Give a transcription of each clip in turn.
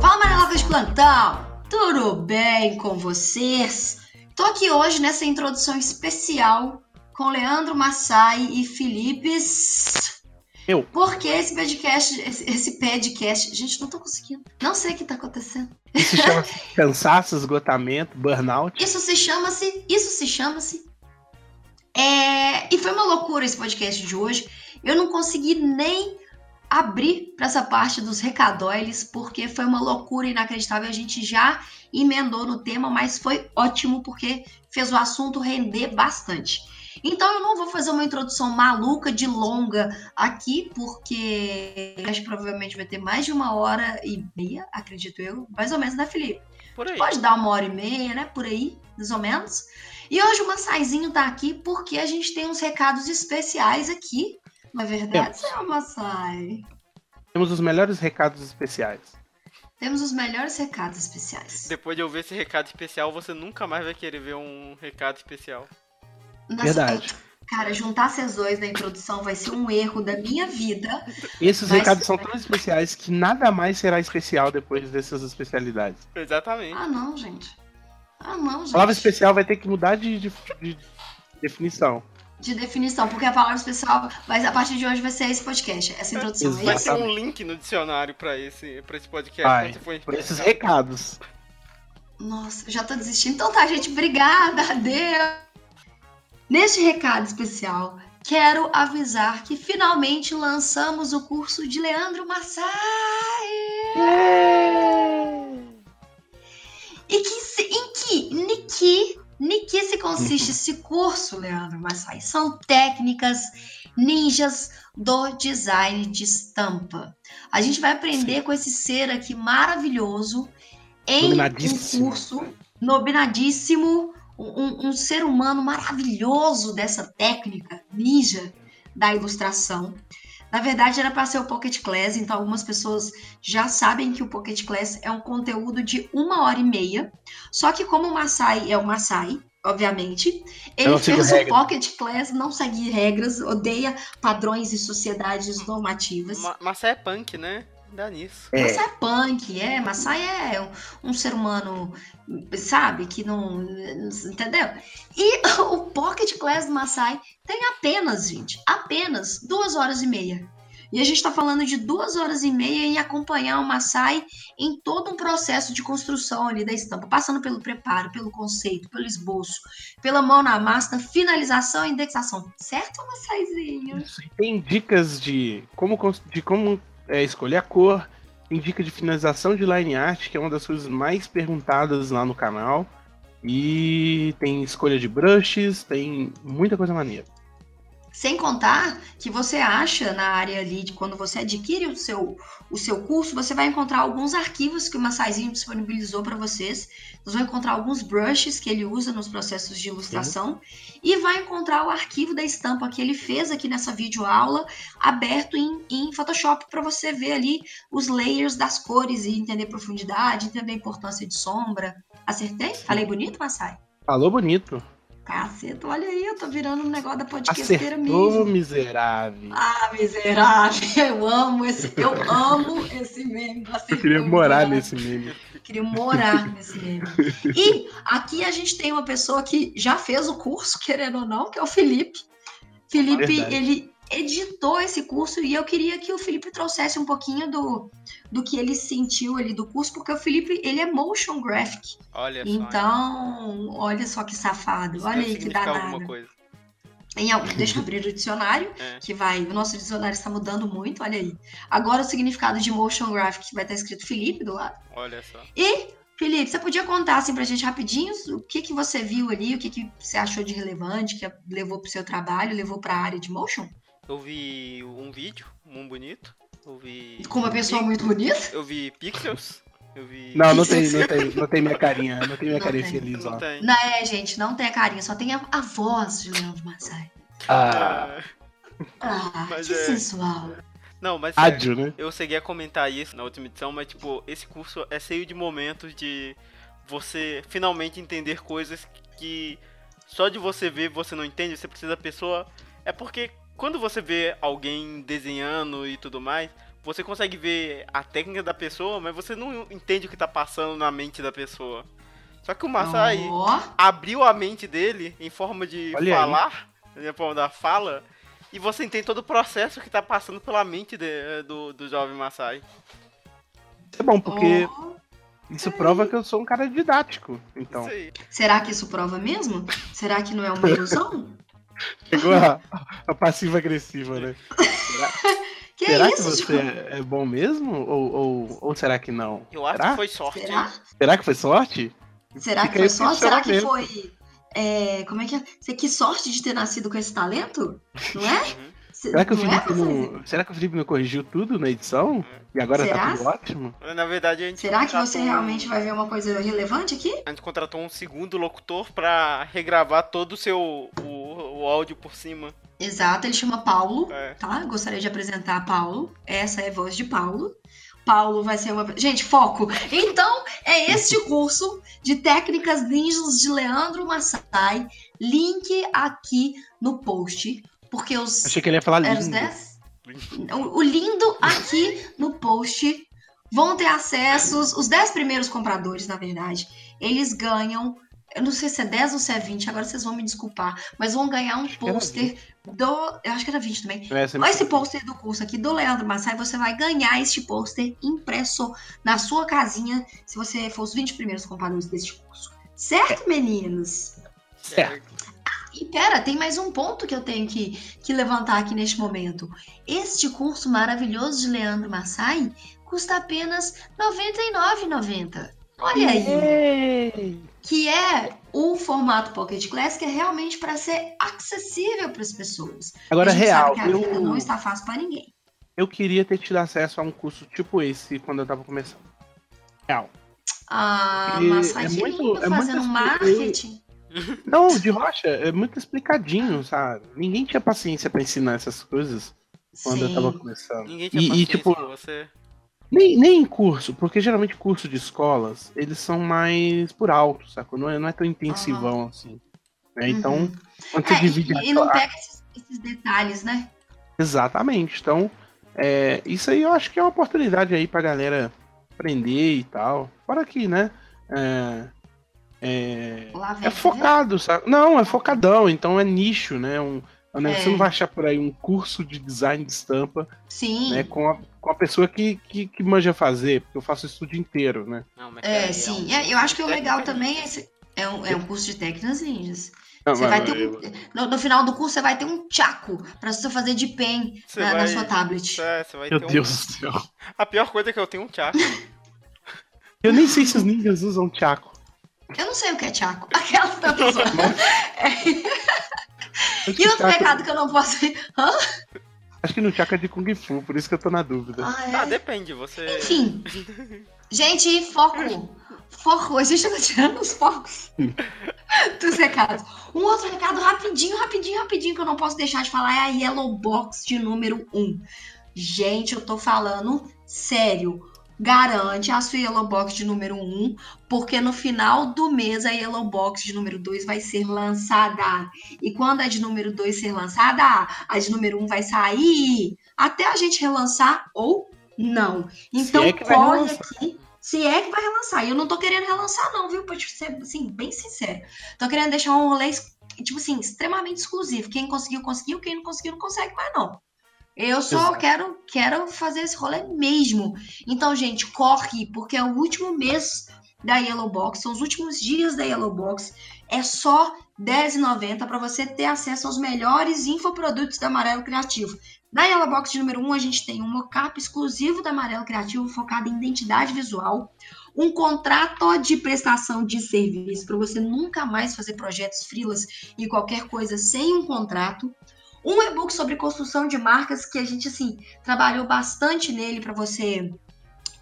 Fala, Mareloca de plantão! Tudo bem com vocês? Tô aqui hoje nessa introdução especial com Leandro Massai e Felipe. Eu. Porque esse podcast, esse, esse podcast, gente, não tô conseguindo. Não sei o que tá acontecendo. Isso chama cansaço, esgotamento, burnout. Isso se chama-se, isso se chama-se. É, e foi uma loucura esse podcast de hoje. Eu não consegui nem abrir para essa parte dos recadóiles, porque foi uma loucura inacreditável. A gente já emendou no tema, mas foi ótimo porque fez o assunto render bastante. Então eu não vou fazer uma introdução maluca de longa aqui, porque acho que provavelmente vai ter mais de uma hora e meia, acredito eu, mais ou menos, né, Felipe? Por aí. Pode dar uma hora e meia, né? Por aí, mais ou menos. E hoje o Massaizinho tá aqui porque a gente tem uns recados especiais aqui. Não é verdade, Temos. senhor Massai? Temos os melhores recados especiais. Temos os melhores recados especiais. Depois de ouvir esse recado especial, você nunca mais vai querer ver um recado especial. Nossa, Verdade. Cara, juntar esses dois na introdução vai ser um erro da minha vida. Esses Mas- recados são tão especiais que nada mais será especial depois dessas especialidades. Exatamente. Ah, não, gente. Ah, não, gente. A palavra especial vai ter que mudar de, de- de definição. De definição, porque a palavra especial vai, a partir de hoje vai ser esse podcast, essa introdução. Exato. É Vai ter um link no dicionário pra esse, pra esse podcast. Vai, for por esses recados. Nossa, já tô desistindo. Então tá, gente, obrigada, adeus. Neste recado especial, quero avisar que finalmente lançamos o curso de Leandro Massai. E que que, em que se consiste esse curso, Leandro Massai? São técnicas ninjas do design de estampa. A gente vai aprender com esse ser aqui maravilhoso em um curso nobinadíssimo, um, um ser humano maravilhoso dessa técnica ninja da ilustração. Na verdade, era para ser o Pocket Class, então algumas pessoas já sabem que o Pocket Class é um conteúdo de uma hora e meia. Só que como o Masai é o Masai, obviamente, ele fez o. Pocket Class, não segue regras, odeia padrões e sociedades normativas. Ma Massa é punk, né? Dá nisso. É, Massai é punk, é. Massai é um, um ser humano, sabe, que não. Entendeu? E o Pocket Class do Massai tem apenas, gente, apenas duas horas e meia. E a gente tá falando de duas horas e meia em acompanhar o Massai em todo um processo de construção ali da estampa, passando pelo preparo, pelo conceito, pelo esboço, pela mão na massa, finalização e indexação. Certo. E Tem dicas de como, de como é, escolher a cor, tem dica de finalização de line art, que é uma das coisas mais perguntadas lá no canal. E tem escolha de brushes, tem muita coisa maneira. Sem contar que você acha na área ali de quando você adquire o seu, o seu curso, você vai encontrar alguns arquivos que o Massaizinho disponibilizou para vocês. Você vai encontrar alguns brushes que ele usa nos processos de ilustração e vai encontrar o arquivo da estampa que ele fez aqui nessa videoaula aberto em, em Photoshop para você ver ali os layers das cores e entender profundidade, entender a importância de sombra. Acertei? Falei bonito, Massai? Falou bonito. Caceta, olha aí, eu tô virando um negócio da podcasteira Acertou, mesmo. miserável. Ah, miserável, eu amo esse, eu amo esse meme. Eu queria Acertou, morar miserável. nesse meme. Eu queria morar nesse meme. E aqui a gente tem uma pessoa que já fez o curso, querendo ou não, que é o Felipe. Felipe, Verdade. ele editou esse curso e eu queria que o Felipe trouxesse um pouquinho do, do que ele sentiu ali do curso, porque o Felipe, ele é motion graphic. Olha só. Então, olha só que safado, Isso olha aí que danado. coisa. Em deixa eu abrir o dicionário, É. que vai. O nosso dicionário está mudando muito, olha aí. Agora o significado de motion graphic vai estar escrito Felipe do lado. Olha só. E, Felipe, você podia contar assim pra gente rapidinho o que, que você viu ali, o que, que você achou de relevante, que levou pro seu trabalho, levou pra área de motion? Eu vi um vídeo, um bonito. Eu vi. Com uma pessoa muito bonita? Eu vi pixels. Eu vi. Não, não tem, não tem, não tem minha carinha. Não tem minha Não carinha tem. feliz, ó. Não tem. Não é, gente, não tem a carinha, só tem a, a voz de Leandro Massai. Ah, É, Ah, Mas que é- sensual. Não, mas ádio, né? eu cheguei a comentar isso na última edição, mas tipo, esse curso é cheio de momentos de você finalmente entender coisas que só de você ver você não entende, você precisa da pessoa. É porque quando você vê alguém desenhando e tudo mais, você consegue ver a técnica da pessoa, mas você não entende o que tá passando na mente da pessoa. Só que o Masai Ó, abriu a mente dele em forma de Olha aí. falar, em forma da fala, e você entende todo o processo que tá passando pela mente de- do, do jovem Masai. Isso é bom, porque ó. isso prova que eu sou um cara didático. Então, aí. Será que isso prova mesmo? Será que não é uma ilusão? chegou a, a passiva-agressiva, né? Será, Que será que isso, você tipo, é bom mesmo? Ou, ou, ou será que não? Eu acho será? que foi sorte. Será? Será que foi sorte? Será Fica que foi sorte? Será que questionamento. foi. é, como é que é? Você que sorte de ter nascido com esse talento? Não é? Uhum. Será que, o não é, não, será que o Felipe não corrigiu tudo na edição? E agora Será? tá tudo ótimo? Na verdade, a gente Será que você um- realmente vai ver uma coisa relevante aqui? A gente contratou um segundo locutor pra regravar todo o seu o, o áudio por cima. Exato, ele chama Paulo, É. tá? Gostaria de apresentar Paulo. Essa é a voz de Paulo. Paulo vai ser uma. Gente, foco! Então, é este curso de técnicas ninjas de Leandro Massai. Link aqui no post. Porque os. Achei que ele ia falar os lindo. 10? O, o lindo aqui no post vão ter acessos. Os 10 primeiros compradores, na verdade, eles ganham. Eu não sei se é 10 ou se é 20, agora vocês vão me desculpar. Mas vão ganhar um pôster do. Eu acho que era 20 também. É, Com esse pôster do curso aqui do Leandro Massai, você vai ganhar este pôster impresso na sua casinha se você for os 20 primeiros compradores deste curso. Certo, meninos? Certo. E pera, tem mais um ponto que eu tenho que, que levantar aqui neste momento. Este curso maravilhoso de Leandro Massai custa apenas R$ 99,90. Olha aí, Ei! Que é o formato Pocket Class que é realmente para ser acessível para as pessoas. Agora, real, sabe que a vida não eu, está fácil para ninguém. eu queria ter tido acesso a um curso tipo esse quando eu tava começando. Real. Ah, Porque Massai, é que muito- é muito fazendo assim, marketing. Não, de rocha, é muito explicadinho, sabe? Ninguém tinha paciência pra ensinar essas coisas quando eu tava Sim. começando. Ninguém tinha E, e, paciência tipo, com você. Nem, nem em curso, porque geralmente curso de escolas, eles são mais por alto, saco? Não é, não é tão intensivão assim. né? Então, Uhum. quando você É, divide e, a- e não pega esses, esses detalhes, né? Exatamente. Então, é, isso aí eu acho que é uma oportunidade aí pra galera aprender e tal. Fora que, né? É, é, é focado, sabe? Não, é focadão, então é nicho, né? Um, é negócio- É. Você não vai achar por aí um curso de design de estampa Sim. né, com, a, com a pessoa que, que, que manja fazer, porque eu faço isso o dia inteiro, né? Não, mas É, peraí, sim. um É, eu acho que o legal ninja. também é, esse- é, um, é um curso de técnicas ninjas. Não, Você vai ter um, no, no final do curso, você vai ter um tchaco pra você fazer de pen na, na vai- sua tablet. É, você vai Meu ter um- Deus do céu. A pior coisa é que eu tenho um tchaco. Eu nem sei se os ninjas usam Chaco. Eu não sei o que é tchaco. Aquela que tá zoando. E outro Chaco- pecado que eu não posso. Hã? Acho que no Chaco é de Kung Fu, por isso que eu tô na dúvida. Ah, é. Ah, depende, você. Enfim. Gente, foco. Foco. A gente tá tirando os focos dos recados. Um outro recado rapidinho, rapidinho, rapidinho, que eu não posso deixar de falar é a Yellow Box de número 1. Gente, eu tô falando sério. Garante a sua Yellow Box de número 1, porque no final do mês a Yellow Box de número 2 vai ser lançada. E quando a de número 2 ser lançada, a de número 1 vai sair até a gente relançar ou não. Então é que vai corre aqui. Se é que vai relançar. E eu não tô querendo relançar, não, viu? Pra ser, assim, bem sincero. Tô querendo deixar um rolê, tipo assim, extremamente exclusivo. Quem conseguiu, conseguiu. Quem não conseguiu, não consegue mais, não. Eu só Exato. quero, quero fazer esse rolê mesmo. Então, gente, corre, porque é o último mês da Yellow Box, são os últimos dias da Yellow Box. É só R$10,90 para você ter acesso aos melhores infoprodutos da Amarelo Criativo. Na Yellow Box de número 1, a gente tem um mockup exclusivo da Amarelo Criativo focado em identidade visual, um contrato de prestação de serviço para você nunca mais fazer projetos frilas e qualquer coisa sem um contrato. Um e-book sobre construção de marcas que a gente assim trabalhou bastante nele para você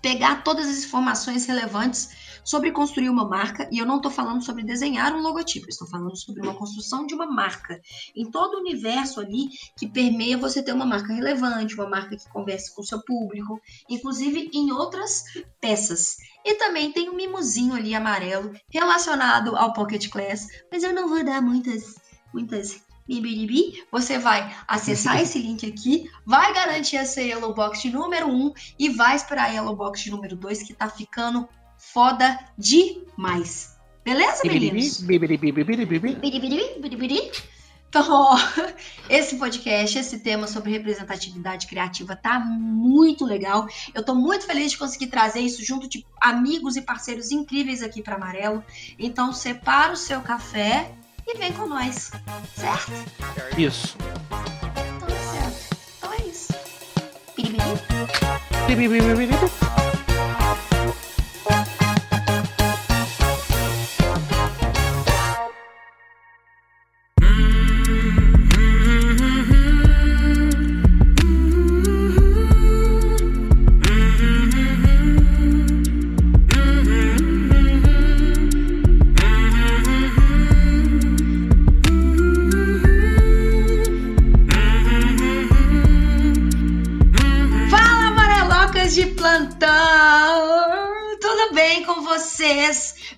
pegar todas as informações relevantes sobre construir uma marca, e eu não estou falando sobre desenhar um logotipo, estou falando sobre uma construção de uma marca. Em todo o universo ali que permeia você ter uma marca relevante, uma marca que converse com o seu público, inclusive em outras peças. E também tem um mimozinho ali amarelo relacionado ao Pocket Class, mas eu não vou dar muitas, muitas Bibiribi, você vai acessar esse link aqui, vai garantir essa Yellow Box de número 1 e vai esperar a Yellow Box de número 2, que tá ficando foda demais. Beleza, meninos? Então, ó, esse podcast, esse tema sobre representatividade criativa tá muito legal. Eu tô muito feliz de conseguir trazer isso junto de amigos e parceiros incríveis aqui para Amarelo. Então, separa o seu café e vem com nós, certo? Isso. Então, tá certo. Então é isso. Biribiri. Bibiribi.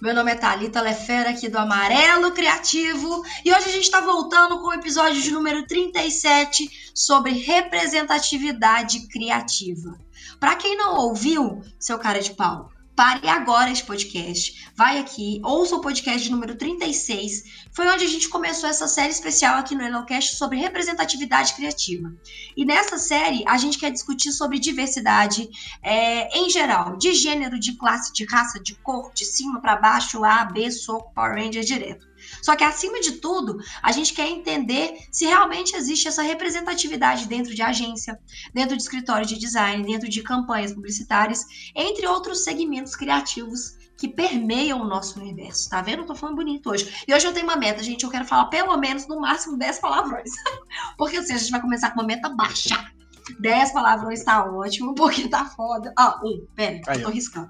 Meu nome é Thalita Lefera, aqui do Amarelo Criativo, e hoje a gente está voltando com o episódio de número 37 sobre representatividade criativa. Para quem não ouviu, seu cara de pau, pare agora esse podcast. Vai aqui, ouça o podcast número 36. Foi onde a gente começou essa série especial aqui no Elocast sobre representatividade criativa. E nessa série a gente quer discutir sobre diversidade é, em geral, de gênero, de classe, de raça, de cor, de cima para baixo, A, B, soco, Power Ranger direto. Só que acima de tudo, a gente quer entender se realmente existe essa representatividade dentro de agência, dentro de escritório de design, dentro de campanhas publicitárias, entre outros segmentos criativos que permeiam o nosso universo, tá vendo? Eu tô falando bonito hoje. E hoje eu tenho uma meta, gente, eu quero falar pelo menos no máximo 10 palavrões. porque assim, a gente vai começar com uma meta baixa. 10 palavrões tá ótimo, porque tá foda. Ó, um, pera, eu tô riscando.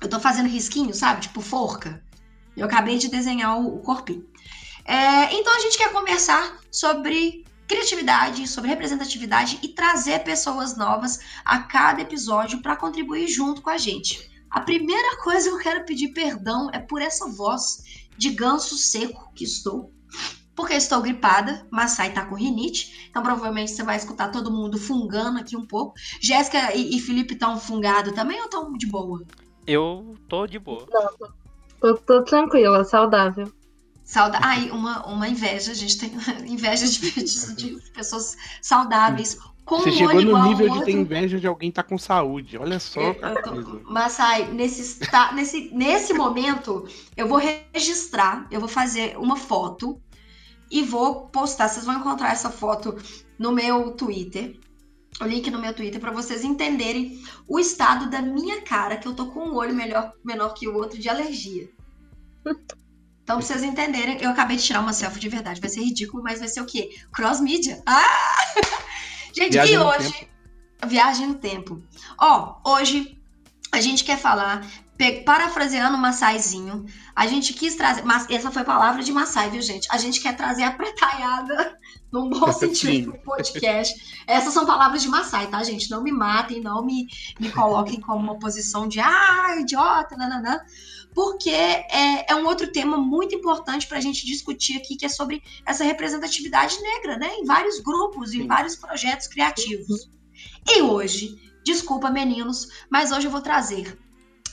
Eu tô fazendo risquinho, sabe? Tipo forca. Eu acabei de desenhar o, o corpinho. É, então a gente quer conversar sobre criatividade, sobre representatividade e trazer pessoas novas a cada episódio para contribuir junto com a gente. A primeira coisa que eu quero pedir perdão é por essa voz de ganso seco que estou. Porque eu estou gripada, Massai tá com rinite, então provavelmente você vai escutar todo mundo fungando aqui um pouco. Jéssica e, e Felipe estão fungados também ou estão de boa? Eu tô de boa. Tô, tô tranquila, saudável. Sauda... Ai, uma, uma inveja, a gente tem inveja de, de- de pessoas saudáveis. Com Você um chegou no nível de outro. ter inveja de alguém estar com saúde. Olha só eu tô- coisa. Massai, nesse, esta- nesse, nesse momento, eu vou registrar, eu vou fazer uma foto e vou postar. Vocês vão encontrar essa foto no meu Twitter. O link no meu Twitter para vocês entenderem o estado da minha cara, que eu tô com um olho melhor, menor que o outro de alergia. Então, pra vocês entenderem, eu acabei de tirar uma selfie de verdade. Vai ser ridículo, mas vai ser o quê? Cross mídia. Ah! Gente, Viagem e hoje. tempo. Viagem no tempo. Ó, hoje a gente quer falar, parafraseando o Massaizinho, a gente quis trazer. Mas essa foi a palavra de Massai, viu, gente? A gente quer trazer a pretaiada, num bom sentido, pro podcast. Essas são palavras de Massai, tá, gente? Não me matem, não me, me coloquem como uma posição de ah, idiota, nananã. Porque é, é um outro tema muito importante para a gente discutir aqui, que é sobre essa representatividade negra, né? Em vários grupos, em vários projetos criativos. E hoje, desculpa meninos, mas hoje eu vou trazer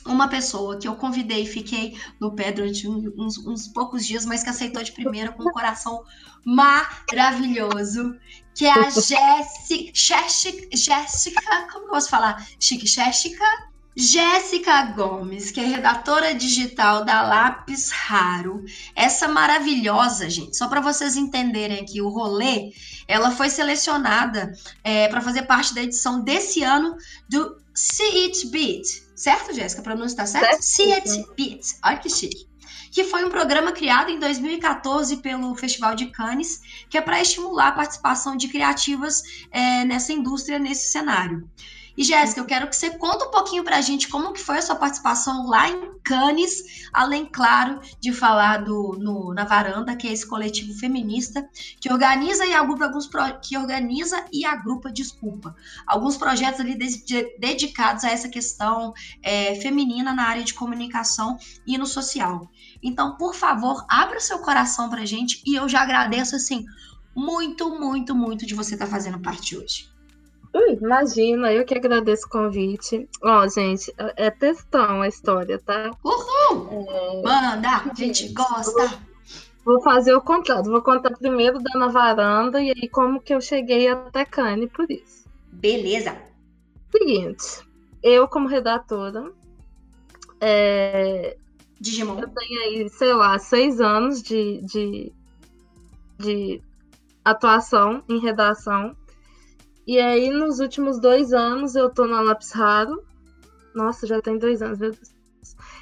uma pessoa que eu convidei e fiquei no pé durante uns, uns poucos dias, mas que aceitou de primeira com um coração maravilhoso, que é a Jéssica, Jéssica, como eu posso falar? Chique Jéssica? Jéssica Gomes, que é redatora digital da Lápis Raro. Essa maravilhosa, gente, só para vocês entenderem aqui o rolê, ela foi selecionada para fazer parte da edição desse ano do See It Beat. Certo, Jéssica? A pronúncia está certa? It Beat. Olha que chique. Que foi um programa criado em 2014 pelo Festival de Cannes, que é para estimular a participação de criativas é, nessa indústria, nesse cenário. E Jéssica, eu quero que você conta um pouquinho pra gente como que foi a sua participação lá em Cannes, além, claro, de falar do no, na varanda, que é esse coletivo feminista que organiza e agrupa alguns pro, que organiza e agrupa, desculpa, alguns projetos ali de, de, dedicados a essa questão é, feminina na área de comunicação e no social. Então, por favor, abra o seu coração pra gente e eu já agradeço assim muito, muito, muito de você estar tá fazendo parte hoje. Ui, imagina, eu que agradeço o convite. Ó, gente, é textão a história, tá? Uhul! É... Manda, a gente gosta. Vou fazer o contrário. Vou contar primeiro da na varanda e aí como que eu cheguei até Cane por isso. Beleza. Seguinte, eu como redatora, é... Digimon. Eu tenho aí, sei lá, seis anos de, de, de atuação em redação. E aí, nos últimos dois anos, eu tô na Lápis Raro. Nossa, já tem dois anos, meu Deus.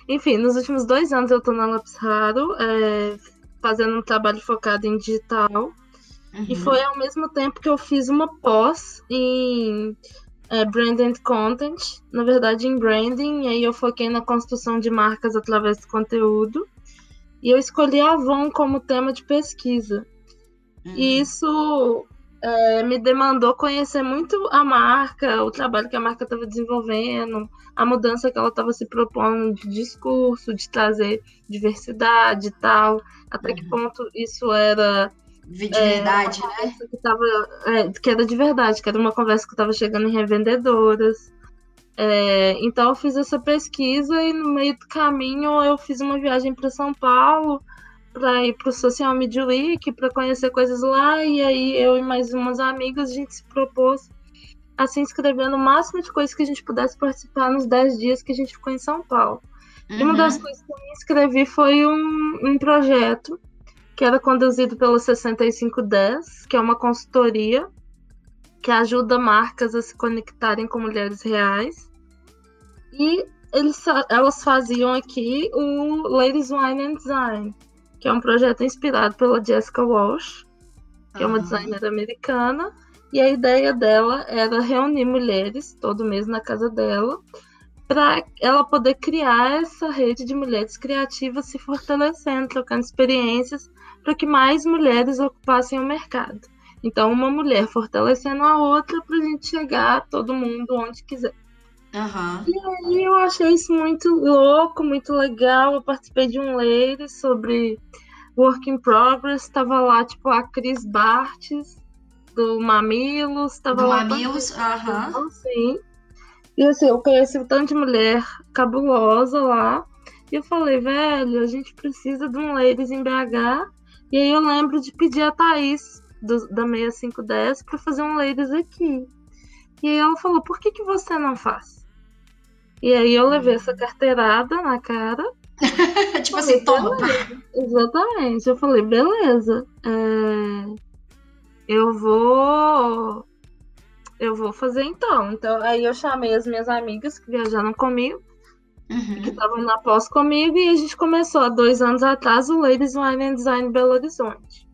Enfim, nos últimos dois anos eu tô na Lápis Raro, é, fazendo um trabalho focado em digital. Uhum. E foi ao mesmo tempo que eu fiz uma pós em é, Brand and Content, na verdade em branding, e aí eu foquei na construção de marcas através do conteúdo. E eu escolhi a Avon como tema de pesquisa. Uhum. E isso é, me demandou conhecer muito a marca, o trabalho que a marca estava desenvolvendo, a mudança que ela estava se propondo de discurso, de trazer diversidade e tal, até uhum. que ponto isso era de verdade, é, né? Que, tava, é, que era de verdade, que era uma conversa que estava chegando em revendedoras. É, então eu fiz essa pesquisa e no meio do caminho eu fiz uma viagem para São Paulo para ir para o Social Media Week, para conhecer coisas lá, e aí eu e mais umas amigas, a gente se propôs a se inscrever no máximo de coisas que a gente pudesse participar nos 10 dias que a gente ficou em São Paulo. Uhum. E uma das uhum. coisas que eu me inscrevi foi um, um projeto que era conduzido pelo 6510, que é uma consultoria que ajuda marcas a se conectarem com mulheres reais. E eles, elas faziam aqui o Ladies Wine and Design, que é um projeto inspirado pela Jessica Walsh, que uhum. é uma designer americana, e a ideia dela era reunir mulheres todo mês na casa dela para ela poder criar essa rede de mulheres criativas se fortalecendo, trocando experiências, para que mais mulheres ocupassem o mercado. Então, uma mulher fortalecendo a outra para a gente chegar a todo mundo onde quiser. Uhum. E aí eu achei isso muito louco, muito legal. Eu participei de um leire sobre Work in Progress. Tava lá, tipo, a Cris Bartes, do Mamilos. Tava do lá Mamilos, aham. Uhum. Sim. E assim, eu conheci um tanto de mulher cabulosa lá. E eu falei, velho, a gente precisa de um Ladies em BH. E aí eu lembro de pedir a Thaís, do, da 6510, para fazer um Ladies aqui. E aí ela falou, por que, que você não faz? E aí eu levei essa carteirada na cara. tipo falei, assim, toma. Exatamente. Eu falei, beleza. É... Eu vou. Eu vou fazer então. Então, aí eu chamei as minhas amigas que viajaram comigo, uhum. que estavam na pós comigo, e a gente começou há dois anos atrás o Ladies Wine and Design Belo Horizonte.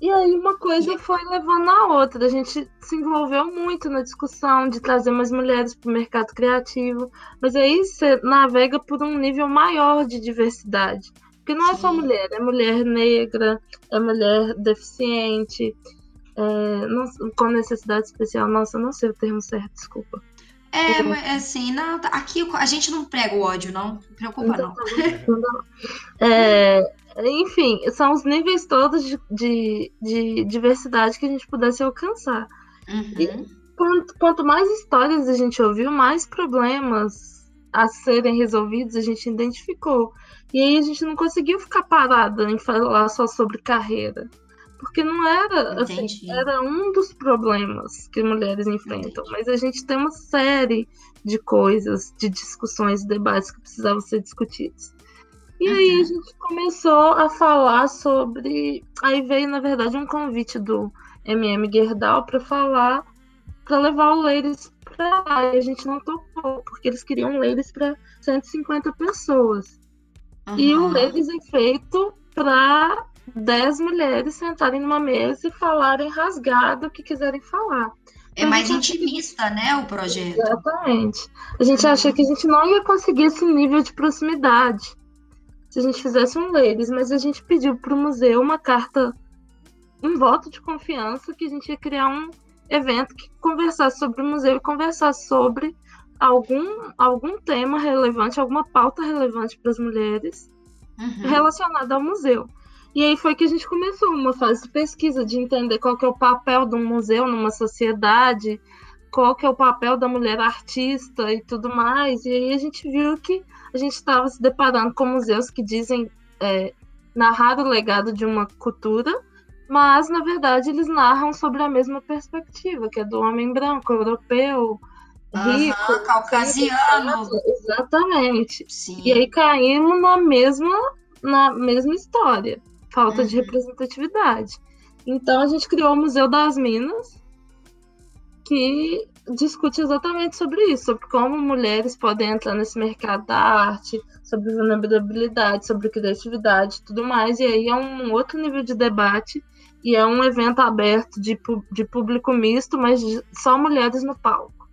E aí uma coisa foi levando a outra. A gente se envolveu muito na discussão de trazer mais mulheres para o mercado criativo. Mas aí você navega por um nível maior de diversidade. Porque não é só mulher, é mulher negra, é mulher deficiente, é, não, com necessidade especial. Nossa, não sei o termo certo, desculpa. É, mas assim, não, aqui a gente não prega o ódio, não. Não preocupa, então, não. não. É, enfim, são os níveis todos de, de, de diversidade que a gente pudesse alcançar. Uhum. E quanto, quanto mais histórias a gente ouviu, mais problemas a serem resolvidos a gente identificou. E aí a gente não conseguiu ficar parada em falar só sobre carreira. Porque não era, assim, era um dos problemas que mulheres enfrentam, Entendi. mas a gente tem uma série de coisas, de discussões, debates que precisavam ser discutidos. E uhum. aí a gente começou a falar sobre. Aí veio, na verdade, um convite do MM Gerdau para falar, para levar o Ladies para lá. E a gente não topou, porque eles queriam Ladies para 150 pessoas. Uhum. E o Ladies é feito para 10 mulheres sentarem numa mesa e falarem rasgado o que quiserem falar. É mais intimista, né, o projeto. Exatamente. A gente achou que a gente não ia conseguir esse nível de proximidade se a gente fizesse um Ladies, mas a gente pediu para o museu uma carta, um voto de confiança que a gente ia criar um evento que conversasse sobre o museu e conversasse sobre algum, algum tema relevante, alguma pauta relevante para as mulheres uhum. relacionada ao museu. E aí foi que a gente começou uma fase de pesquisa, de entender qual que é o papel de um museu numa sociedade, qual que é o papel da mulher artista e tudo mais. E aí a gente viu que a gente estava se deparando com museus que dizem é, narrar o legado de uma cultura, mas na verdade eles narram sobre a mesma perspectiva, que é do homem branco, europeu, rico, uhum, caucasiano. Exatamente. Sim. E aí caímos na mesma, na mesma história falta uhum. de representatividade. Então a gente criou o Museu das Minas, que discute exatamente sobre isso, sobre como mulheres podem entrar nesse mercado da arte, sobre vulnerabilidade, sobre criatividade e tudo mais. E aí é um outro nível de debate e é um evento aberto de, de público misto, mas só mulheres no palco.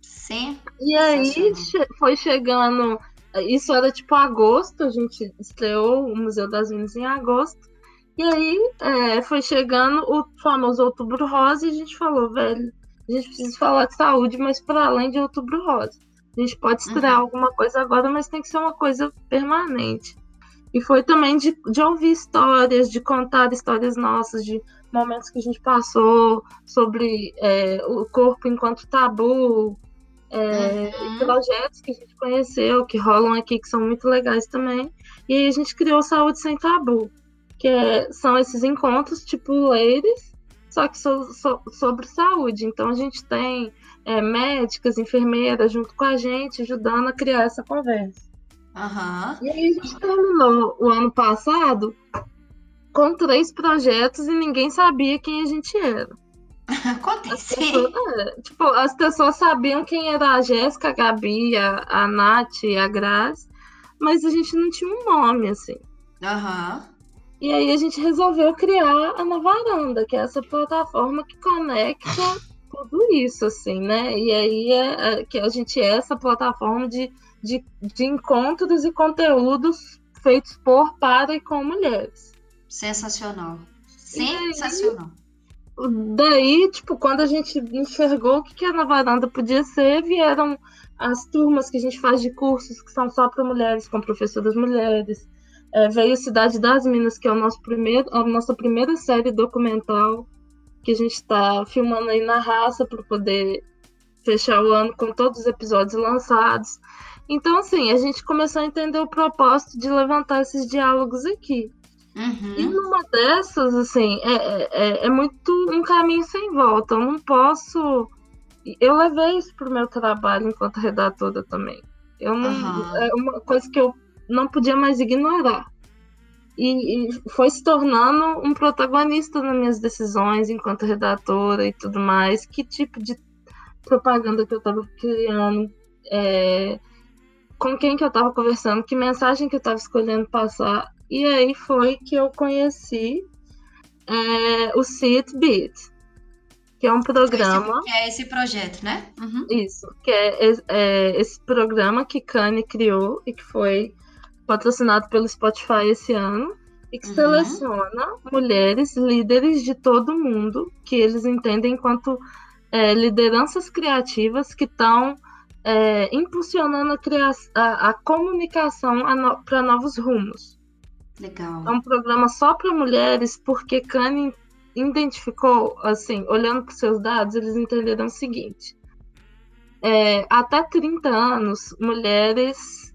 Sim. E aí foi chegando isso era tipo agosto, a gente estreou o Museu das Minas em agosto. E aí é, foi chegando o famoso Outubro Rosa e a gente falou, velho, a gente precisa falar de saúde, mas para além de Outubro Rosa. A gente pode estrear uhum. alguma coisa agora, mas tem que ser uma coisa permanente. E foi também de, de ouvir histórias, de contar histórias nossas, de momentos que a gente passou sobre é, o corpo enquanto tabu, é, uhum. projetos que a gente conheceu, que rolam aqui, que são muito legais também. E a gente criou Saúde Sem Tabu, que é, são esses encontros tipo Ladies, só que so, so, sobre saúde. Então a gente tem é, médicas, enfermeiras junto com a gente, ajudando a criar essa conversa. Uhum. E aí a gente terminou o ano passado com três projetos e ninguém sabia quem a gente era. Acontece. é, tipo, as pessoas sabiam quem era a Jéssica, a Gabi, a, a Nath, a Grazi, mas a gente não tinha um nome, assim. Aham. Uhum. E aí a gente resolveu criar a Navaranda, que é essa plataforma que conecta tudo isso, assim, né? E aí é, é, que a gente é essa plataforma de, de, de encontros e conteúdos feitos por, para e com mulheres. Sensacional. Sensacional. Daí, tipo, quando a gente enxergou o que, que a Navaranda podia ser, vieram as turmas que a gente faz de cursos que são só para mulheres, com professoras mulheres. É, veio Cidade das Minas, que é o nosso primeiro, a nossa primeira série documental, que a gente está filmando aí na raça para poder fechar o ano com todos os episódios lançados. Então, assim, a gente começou a entender o propósito de levantar esses diálogos aqui. Uhum. E numa dessas, assim, é, é, é, é, muito um caminho sem volta. Eu não posso. Eu levei isso pro meu trabalho enquanto redatora também. Eu não, uhum. É uma coisa que eu não podia mais ignorar. E, e, foi se tornando um protagonista nas minhas decisões enquanto redatora e tudo mais. Que tipo de propaganda que eu estava criando, é, com quem que eu estava conversando, que mensagem que eu estava escolhendo passar. E aí foi que eu conheci é, o Sit Beat, que é um programa. Que é esse projeto, né? Uhum. Isso, que é, é, esse programa que Kanye criou e que foi patrocinado pelo Spotify esse ano e que uhum. seleciona mulheres líderes de todo mundo que eles entendem enquanto é, lideranças criativas que estão é, impulsionando a, a, a comunicação no, para novos rumos. Legal. É um programa só para mulheres, porque Kanye identificou, assim, olhando para os seus dados, eles entenderam o seguinte: é, até 30 anos, mulheres.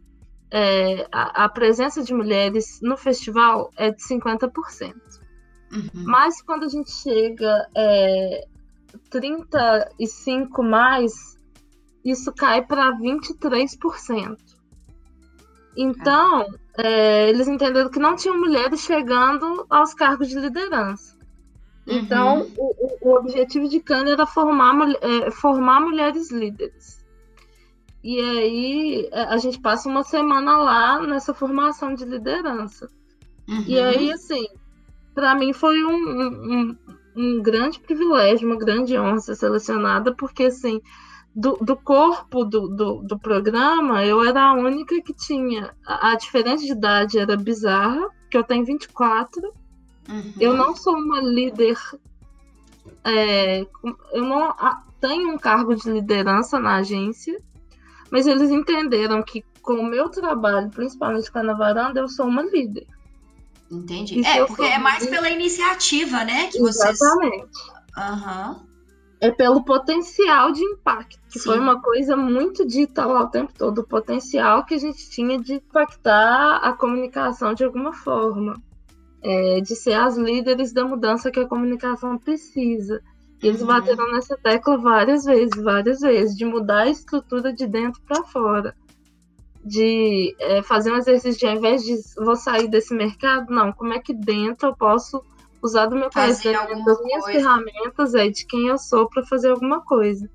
É, a, a, presença de mulheres no festival é de 50%. Uhum. Mas quando a gente chega é, 35 mais, isso cai para 23%. Então, é, eles entenderam que não tinham mulheres chegando aos cargos de liderança. Então, uhum. o, o, objetivo de Kanye era formar, é, formar mulheres líderes. E aí, é, a gente passa uma semana lá nessa formação de liderança. Uhum. E aí, assim, para mim foi um, um, um grande privilégio, uma grande honra ser selecionada, porque assim, do, do corpo do, do, do, programa, eu era a única que tinha. A, a diferença de idade era bizarra, que eu tenho 24. Uhum. Eu não sou uma líder. É, eu não tenho um cargo de liderança na agência, mas eles entenderam que com o meu trabalho, principalmente com a na varanda, eu sou uma líder. Entendi. E é, porque é mais líder... pela iniciativa, né? Que Exatamente. Vocês... Aham. Uhum é pelo potencial de impacto, que Sim. foi uma coisa muito dita lá o tempo todo, o potencial que a gente tinha de impactar a comunicação de alguma forma, é, de ser as líderes da mudança que a comunicação precisa. E eles uhum. bateram nessa tecla várias vezes, várias vezes, de mudar a estrutura de dentro para fora. De é, fazer um exercício de, ao invés de vou sair desse mercado, não, como é que dentro eu posso usar do meu conhecimento, das minhas coisa. ferramentas, é, de quem eu sou para fazer alguma coisa.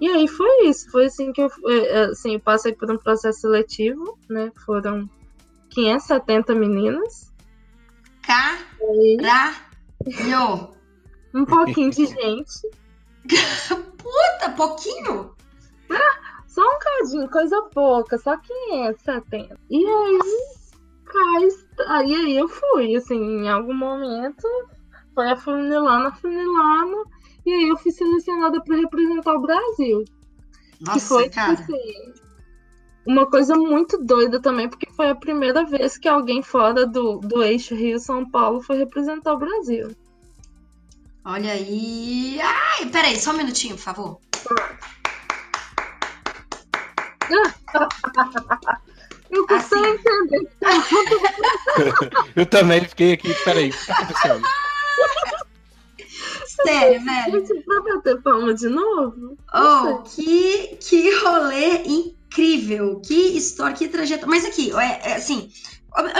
E aí foi isso, foi assim que eu, é, é, assim, eu passei por um processo seletivo, né? Foram 570 meninas. Caralho! Um pouquinho de gente. Puta, pouquinho? Só um cadinho, coisa pouca, só 570. E aí, cai Aí, aí eu fui, assim, em algum momento foi afunilando, afunilando, e aí eu fui selecionada para representar o Brasil. Nossa, que foi, tipo cara. Assim, uma coisa muito doida também, porque foi a primeira vez que alguém fora do, do eixo Rio-São Paulo foi representar o Brasil. Olha aí. Ai, peraí, só um minutinho, por favor. Eu consigo assim. entender. eu também fiquei aqui, peraí, o que tá acontecendo? Sério, velho. Gente, vai bater palma de novo? Oh, que, que rolê incrível. Que história, que trajetória. Mas aqui, é, é assim.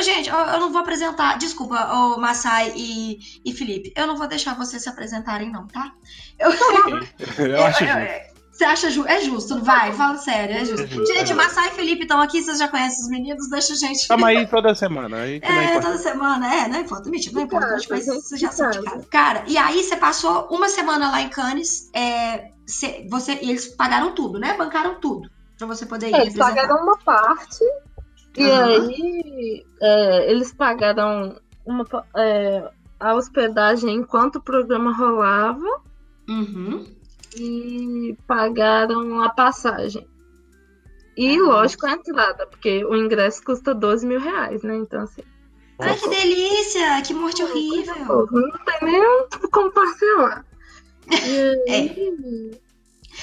Gente, eu não vou apresentar. Desculpa, o Massai e, e Felipe. Eu não vou deixar vocês se apresentarem, não, tá? Eu, eu acho. Eu, eu, você acha ju é justo? Vai, fala sério, é justo. É justo gente, é Massai e Felipe estão aqui, vocês já conhecem os meninos, deixa a gente. Tamo aí toda semana. Aí é, toda semana, é, não importa, mentira, não importa, mas vocês já são de casa. Cara, e aí você passou uma semana lá em Cannes, é, cê, você, e eles pagaram tudo, né? Bancaram tudo. Pra você poder ir. É, eles pagaram uma parte, e uhum. aí é, eles pagaram uma, é, a hospedagem enquanto o programa rolava. Uhum e pagaram a passagem. E, ah, lógico, a entrada, porque o ingresso custa 12 mil reais, né? Então, assim. Ai, que delícia! Que morte horrível! Não tem nem como parcelar. E aí,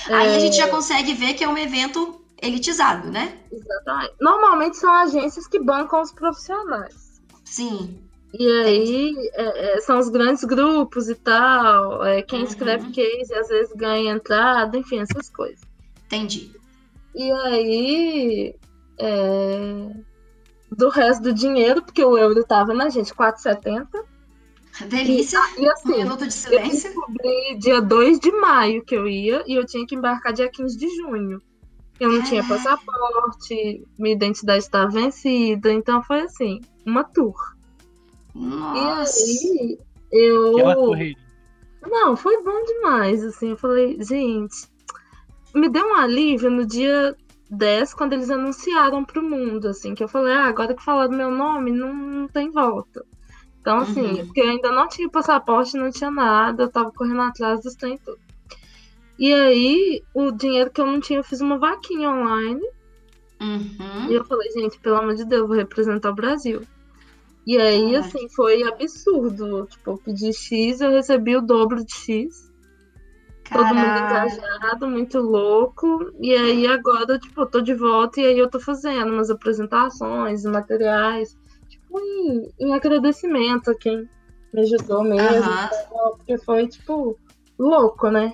é. aí a gente já consegue ver que é um evento elitizado, né? Exatamente. Normalmente são agências que bancam os profissionais. Sim. E aí é, é, são os grandes grupos e tal. É, quem uhum. escreve case às vezes ganha entrada, enfim, essas coisas. Entendi. E aí é, do resto do dinheiro, porque o euro tava na gente, 4,70. Delícia. E, e assim, um minuto de silêncio. Eu descobri dia 2 de maio que eu ia e eu tinha que embarcar dia 15 de junho. Eu não tinha passaporte, minha identidade estava vencida, então foi assim, uma tour. Nossa. E aí, eu. Não, foi bom demais, assim. Eu falei, gente, me deu um alívio no dia 10, quando eles anunciaram pro mundo, assim, que eu falei, ah, agora que falaram meu nome, não, não tem volta. Então, assim, uhum. porque eu ainda não tinha passaporte, não tinha nada, eu tava correndo atrás dos trem tudo. E aí, o dinheiro que eu não tinha, eu fiz uma vaquinha online. Uhum. E eu falei, gente, pelo amor de Deus, vou representar o Brasil. E aí, assim, foi absurdo. Tipo, eu pedi X, eu recebi o dobro de X. Todo mundo engajado, muito louco. E aí agora, tipo, eu tô de volta e aí eu tô fazendo umas apresentações, materiais, tipo, em, em agradecimento a quem me ajudou mesmo. Uhum. Porque foi, tipo, louco, né?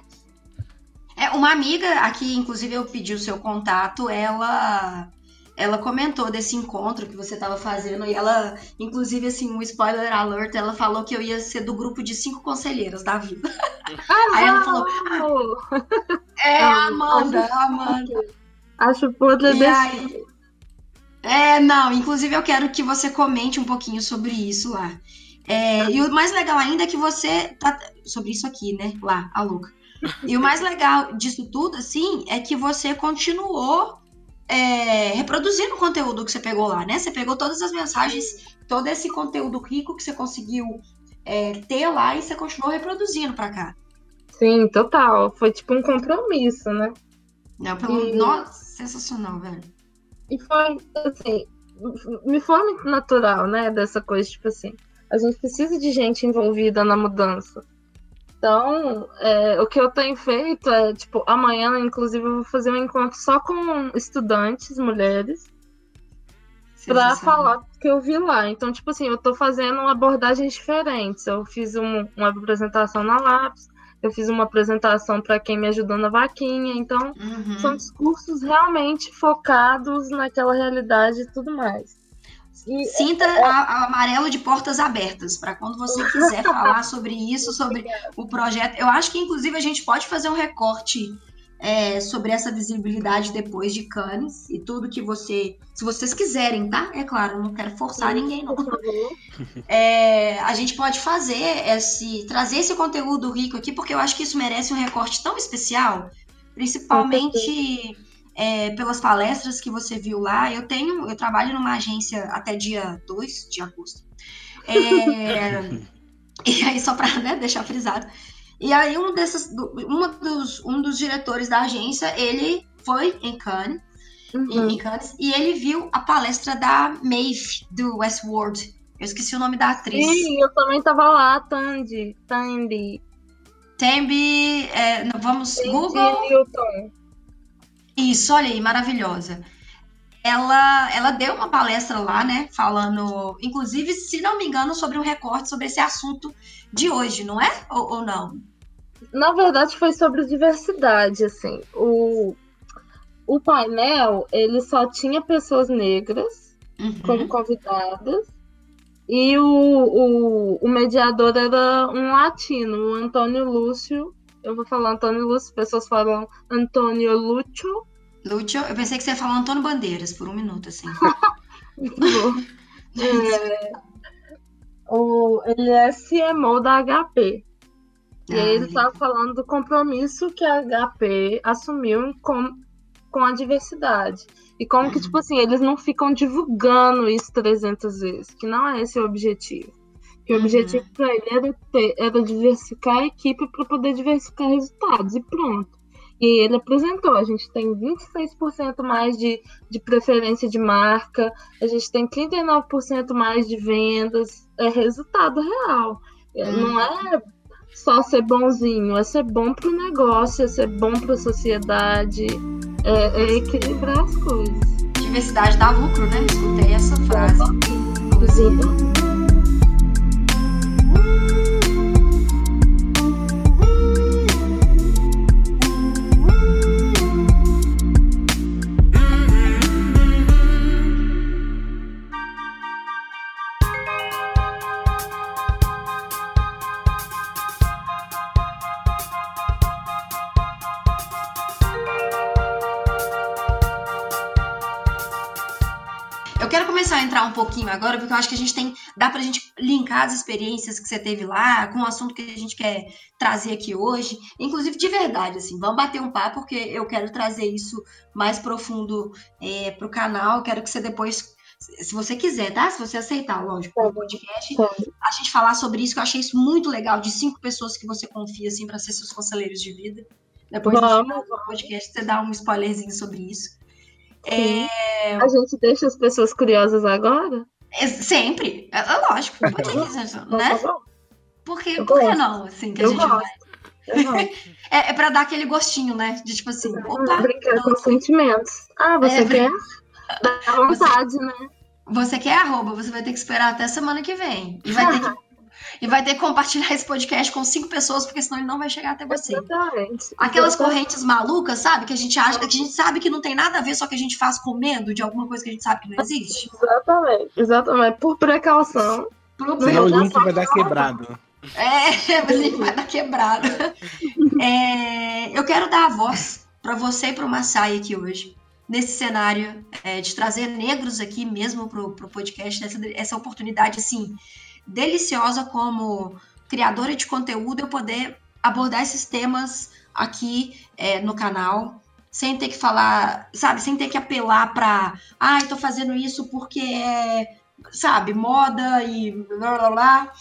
É, uma amiga aqui, inclusive eu pedi o seu contato, ela ela comentou desse encontro que você estava fazendo e ela, inclusive, assim, um spoiler alert, ela falou que eu ia ser do grupo de cinco conselheiras da vida. Ah, Aí ela falou, ah, é a Amanda, a Amanda. Acho podre É, não, inclusive eu quero que você comente um pouquinho sobre isso lá. É, e o mais legal ainda é que você tá sobre isso aqui, né? Lá, a Luca. E o mais legal disso tudo, assim, é que você continuou é, reproduzindo o conteúdo que você pegou lá, né? Você pegou todas as mensagens, todo esse conteúdo rico que você conseguiu é, ter lá e você continuou reproduzindo para cá. Sim, total. Foi tipo um compromisso, né? Não, pelo... E... Nossa, sensacional, velho. E foi, assim, me foi muito natural, né? Dessa coisa, tipo assim, a gente precisa de gente envolvida na mudança. Então, é, o que eu tenho feito é, tipo, amanhã, inclusive, eu vou fazer um encontro só com estudantes, mulheres, para falar o que eu vi lá. Então, tipo assim, eu tô fazendo abordagens diferentes. Eu fiz um, uma apresentação na Lápis, eu fiz uma apresentação para quem me ajudou na vaquinha. Então, uhum. são discursos realmente focados naquela realidade e tudo mais. E Sinta é... a, amarelo de portas abertas para quando você quiser falar sobre isso, sobre o projeto. Eu acho que, inclusive, a gente pode fazer um recorte é, sobre essa visibilidade depois de Cannes e tudo que você. Se vocês quiserem, tá? É claro, não quero forçar ninguém, não. É, a gente pode fazer esse. trazer esse conteúdo rico aqui, porque eu acho que isso merece um recorte tão especial, principalmente é, pelas palestras que você viu lá. Eu tenho, eu trabalho numa agência até dia 2 de agosto. É, e aí, só para né, deixar frisado. E aí, um, desses, uma dos, um dos diretores da agência, ele foi em Cannes, uhum. em, Cannes, e ele viu a palestra da Maeve, do Westworld. Eu esqueci o nome da atriz. Sim, eu também tava lá, Tandy. Tandy. Tembi, é, vamos, Tandy Google. Newton. Isso, olha aí, maravilhosa. Ela, ela deu uma palestra lá, né? Falando, inclusive, se não me engano, sobre um recorte sobre esse assunto de hoje, não é? Ou, ou não? Na verdade, foi sobre diversidade, assim. O, o painel, ele só tinha pessoas negras uhum. como convidadas. E o, o, o mediador era um latino, o Antônio Lúcio eu vou falar Antônio Lúcio, pessoas falam Antônio Lúcio. Lúcio, eu pensei que você ia falar Antônio Bandeiras por um minuto, assim. é, o, ele é CMO da HP. E aí ele estava falando do compromisso que a HP assumiu com, com a diversidade. E como que, uhum. tipo assim, eles não ficam divulgando isso 300 vezes, que não é esse o objetivo. Que o uhum. objetivo para ele era, ter, era diversificar a equipe para poder diversificar resultados, e pronto. E ele apresentou: a gente tem 26% mais de, de preferência de marca, a gente tem 39% mais de vendas, é resultado real. Uhum. Não é só ser bonzinho, é ser bom para o negócio, é ser bom para a sociedade, é, é, equilibrar as coisas. Diversidade dá lucro, né? Escutei essa frase. Inclusive. Agora, porque eu acho que a gente tem. Dá pra gente linkar as experiências que você teve lá com o assunto que a gente quer trazer aqui hoje. Inclusive, de verdade, assim, vamos bater um papo, porque eu quero trazer isso mais profundo é, pro canal. Quero que você depois se você quiser, tá? Se você aceitar, lógico, o podcast, a gente falar sobre isso, que eu achei isso muito legal, de cinco pessoas que você confia, assim, para ser seus conselheiros de vida. Depois do podcast, você dá um spoilerzinho sobre isso. É... A gente deixa as pessoas curiosas agora? É, sempre, é, é lógico. né? Porque, por que não? Assim, que a gente vai. é, é pra dar aquele gostinho, né? De tipo assim, opa. Brincar com sentimentos. Ah, você é, quer? Dá vontade, você, né? Você quer arroba, você vai ter que esperar até semana que vem. E vai ter que e vai ter que compartilhar esse podcast com cinco pessoas, porque senão ele não vai chegar até você. Exatamente. Aquelas correntes malucas, sabe? Que a gente acha, que a gente sabe que não tem nada a ver, só que a gente faz com medo de alguma coisa que a gente sabe que não existe. Exatamente, exatamente. Por precaução. Por Senão o link vai dar quebrado. É, o link vai dar quebrado. É, eu quero dar a voz para você e para o Massai aqui hoje nesse cenário é, de trazer negros aqui mesmo pro, pro podcast, essa, essa oportunidade, assim, deliciosa como criadora de conteúdo eu poder abordar esses temas aqui é, no canal sem ter que falar, sabe, sem ter que apelar para, ai, ah, tô fazendo isso porque é, sabe, moda e blá blá blá.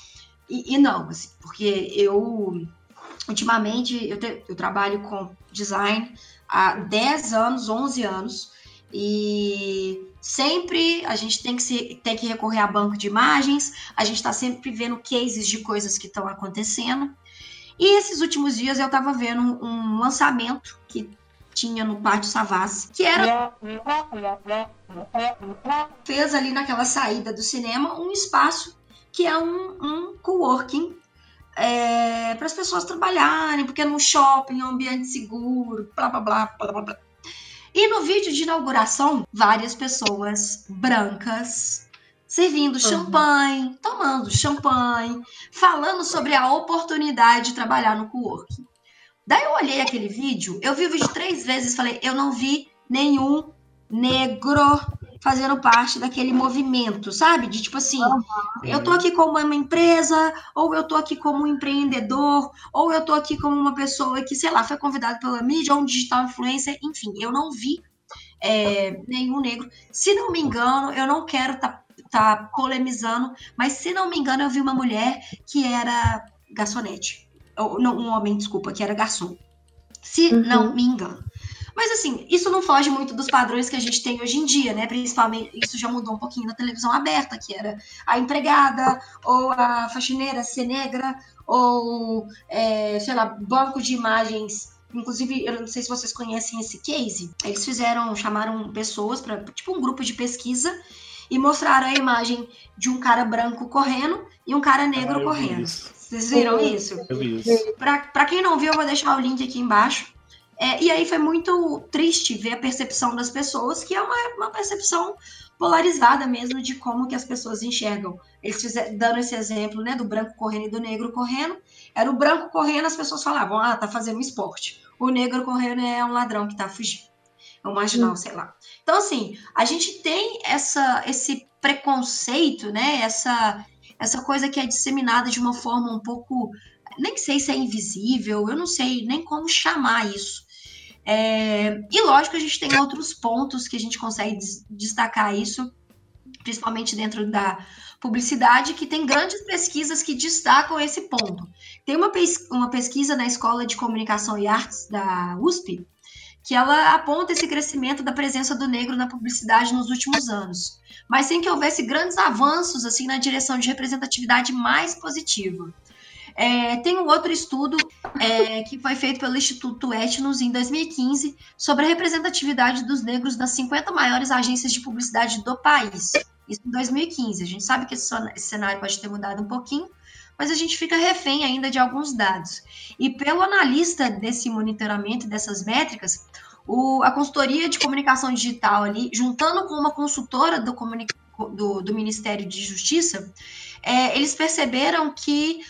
E, e não, assim, porque eu ultimamente eu, te, eu trabalho com design há 10 anos, 11 anos, e sempre a gente tem que, se, tem que recorrer a banco de imagens, a gente está sempre vendo cases de coisas que estão acontecendo. E esses últimos dias eu estava vendo um lançamento que tinha no Pátio Savassi, que era fez ali naquela saída do cinema um espaço que é um, um coworking é, para as pessoas trabalharem, porque é num shopping, é um ambiente seguro, blá blá blá blá blá blá. E no vídeo de inauguração, várias pessoas brancas servindo uhum. champanhe, tomando champanhe, falando sobre a oportunidade de trabalhar no coworking. Daí eu olhei aquele vídeo, eu vi o vídeo três vezes e falei, eu não vi nenhum negro fazendo parte daquele movimento, sabe? De tipo assim, uhum. eu tô aqui como uma empresa, ou eu tô aqui como um empreendedor, ou eu tô aqui como uma pessoa que, sei lá, foi convidada pela mídia, ou um digital influencer, enfim, eu não vi é, nenhum negro. Se não me engano, eu não quero tá, tá polemizando, mas se não me engano, eu vi uma mulher que era garçonete. Ou, não, um homem, desculpa, que era garçom. Se uhum. não me engano. Mas assim, isso não foge muito dos padrões que a gente tem hoje em dia, né? Principalmente, isso já mudou um pouquinho na televisão aberta, que era a empregada, ou a faxineira ser negra, ou, é, sei lá, banco de imagens. Inclusive, eu não sei se vocês conhecem esse case. Eles fizeram, chamaram pessoas para tipo um grupo de pesquisa e mostraram a imagem de um cara branco correndo e um cara negro ah, correndo. Vocês viram isso? Eu vi isso. Pra, pra quem não viu, eu vou deixar o link aqui embaixo. É, e aí foi muito triste ver a percepção das pessoas, que é uma, uma percepção polarizada mesmo de como que as pessoas enxergam. Eles fizeram, dando esse exemplo, né, do branco correndo e do negro correndo. Era o branco correndo, as pessoas falavam, ah, tá fazendo esporte. O negro correndo é um ladrão que tá fugindo. É um marginal, hum. sei lá. Então, assim, a gente tem essa, esse preconceito, né, essa, essa coisa que é disseminada de uma forma um pouco nem sei se é invisível, eu não sei nem como chamar isso. É, e lógico, a gente tem outros pontos que a gente consegue des destacar isso, principalmente dentro da publicidade, que tem grandes pesquisas que destacam esse ponto. Tem uma, pes uma pesquisa na Escola de Comunicação e Artes da USP, que ela aponta esse crescimento da presença do negro na publicidade nos últimos anos, mas sem que houvesse grandes avanços assim na direção de representatividade mais positiva. É, tem um outro estudo é, que foi feito pelo Instituto Etnos em 2015 sobre a representatividade dos negros nas 50 maiores agências de publicidade do país. Isso em 2015. A gente sabe que esse cenário pode ter mudado um pouquinho, mas a gente fica refém ainda de alguns dados. E pelo analista desse monitoramento dessas métricas, o, a consultoria de comunicação digital ali, juntando com uma consultora do, do, do Ministério de Justiça, é, eles perceberam que,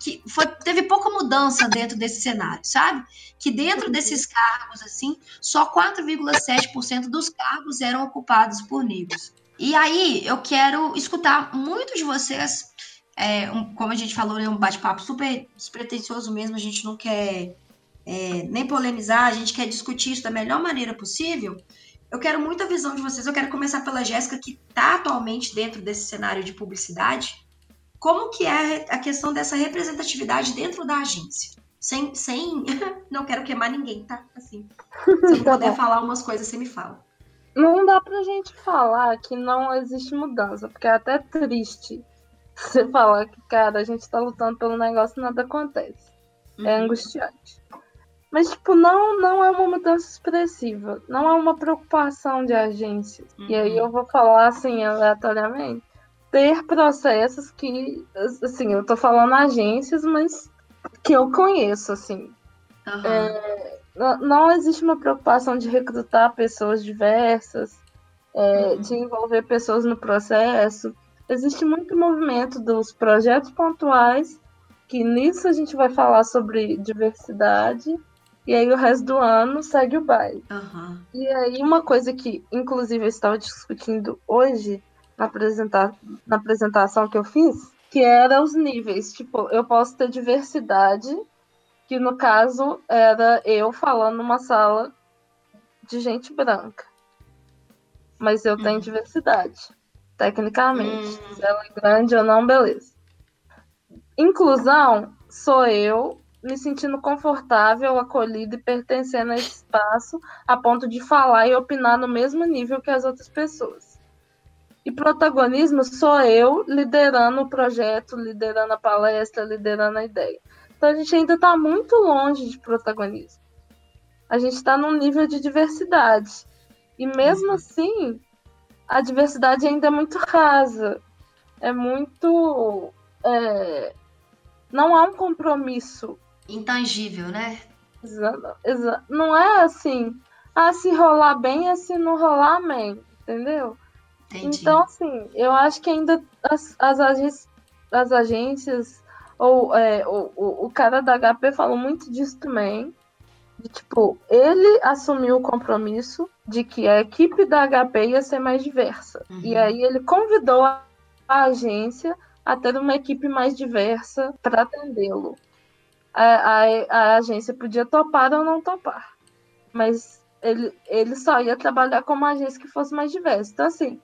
que foi, teve pouca mudança dentro desse cenário, sabe? Que dentro desses cargos, assim, só 4,7% dos cargos eram ocupados por negros. E aí eu quero escutar muito de vocês. É, um, como a gente falou, é um bate-papo super despretensioso mesmo, a gente não quer é, nem polemizar, a gente quer discutir isso da melhor maneira possível. Eu quero muito a visão de vocês. Eu quero começar pela Jéssica, que está atualmente dentro desse cenário de publicidade como que é a questão dessa representatividade dentro da agência. Sem, sem, não quero queimar ninguém, tá? Assim, se eu tá puder falar umas coisas, você me fala. Não dá pra gente falar que não existe mudança, porque é até triste você falar que, cara, a gente tá lutando pelo negócio e nada acontece. É uhum. É angustiante. Mas, tipo, não, não é uma mudança expressiva. Não é uma preocupação de agências. Uhum. E aí uhum. eu vou falar, assim, aleatoriamente ter processos que, assim, eu tô falando agências, mas que eu conheço, assim. Uhum. É, não existe uma preocupação de recrutar pessoas diversas, é, uhum. de envolver pessoas no processo. Existe muito movimento dos projetos pontuais, que nisso a gente vai falar sobre diversidade, e aí o resto do ano segue o baile. Uhum. E aí uma coisa que, inclusive, eu estava discutindo hoje, na, apresentar, na apresentação que eu fiz, que era os níveis. Tipo, eu posso ter diversidade, que no caso era eu falando numa sala de gente branca. Mas eu tenho Uhum. diversidade, tecnicamente. Hum. Se ela é grande ou não, beleza. Inclusão sou eu me sentindo confortável, acolhido e pertencendo a esse espaço a ponto de falar e opinar no mesmo nível que as outras pessoas. E protagonismo sou eu liderando o projeto, liderando a palestra, liderando a ideia. Então a gente ainda está muito longe de protagonismo. A gente está num nível de diversidade. E mesmo assim, a diversidade ainda é muito rasa. É muito. é, Não há um compromisso. Intangível, né? Não é assim. Ah, se rolar bem, é se não rolar, amém. Entendeu? Entendi. Então, assim, eu acho que ainda as, as, agências, as agências ou é, o, o, o cara da HP falou muito disso também. De, tipo, ele assumiu o compromisso de que a equipe da HP ia ser mais diversa. Uhum. E aí ele convidou a, a agência a ter uma equipe mais diversa para atendê-lo. A, a, a agência podia topar ou não topar. Mas ele, ele só ia trabalhar com uma agência que fosse mais diversa. Então, assim,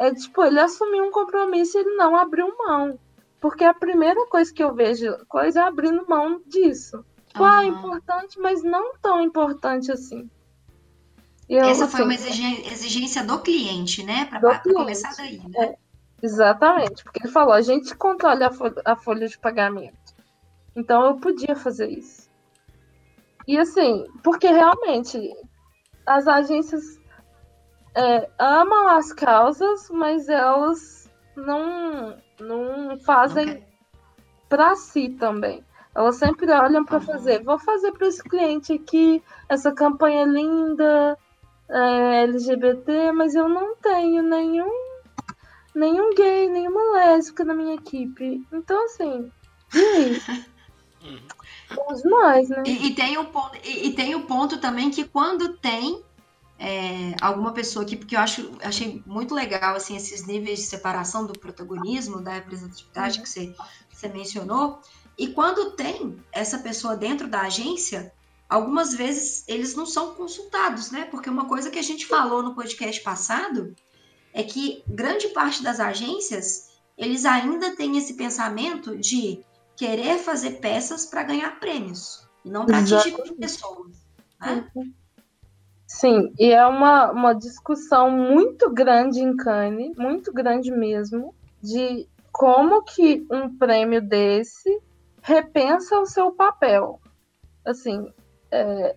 é tipo, ele assumiu um compromisso e ele não abriu mão. Porque a primeira coisa que eu vejo coisa é abrindo mão disso. Tipo, ah, Aham. importante, mas não tão importante assim. E eu, Essa foi uma exigência do cliente, né? Cliente, começar daí, né? Exatamente, porque ele falou, a gente controla a, fo- a folha de pagamento. Então eu podia fazer isso. E assim, porque realmente as agências é, amam as causas, mas elas não, não fazem quer- para si também. Elas sempre olham para fazer, vou fazer para esse cliente aqui essa campanha linda, é, LGBT, mas eu não tenho nenhum nenhum gay, nenhuma lésbica na minha equipe. Então assim, aí? Uhum. Bom demais, né? E, e tem o ponto, e, e tem o ponto também que quando tem é, alguma pessoa aqui, porque eu acho, achei muito legal assim, esses níveis de separação do protagonismo, da representatividade que você, você mencionou. E quando tem essa pessoa dentro da agência, algumas vezes eles não são consultados, né? Porque uma coisa que a gente falou no podcast passado é que grande parte das agências eles ainda têm esse pensamento de querer fazer peças para ganhar prêmios e não para atingir pessoas. Né? Sim, e é uma, uma discussão muito grande em Cannes, muito grande mesmo, de como que um prêmio desse repensa o seu papel. Assim, é,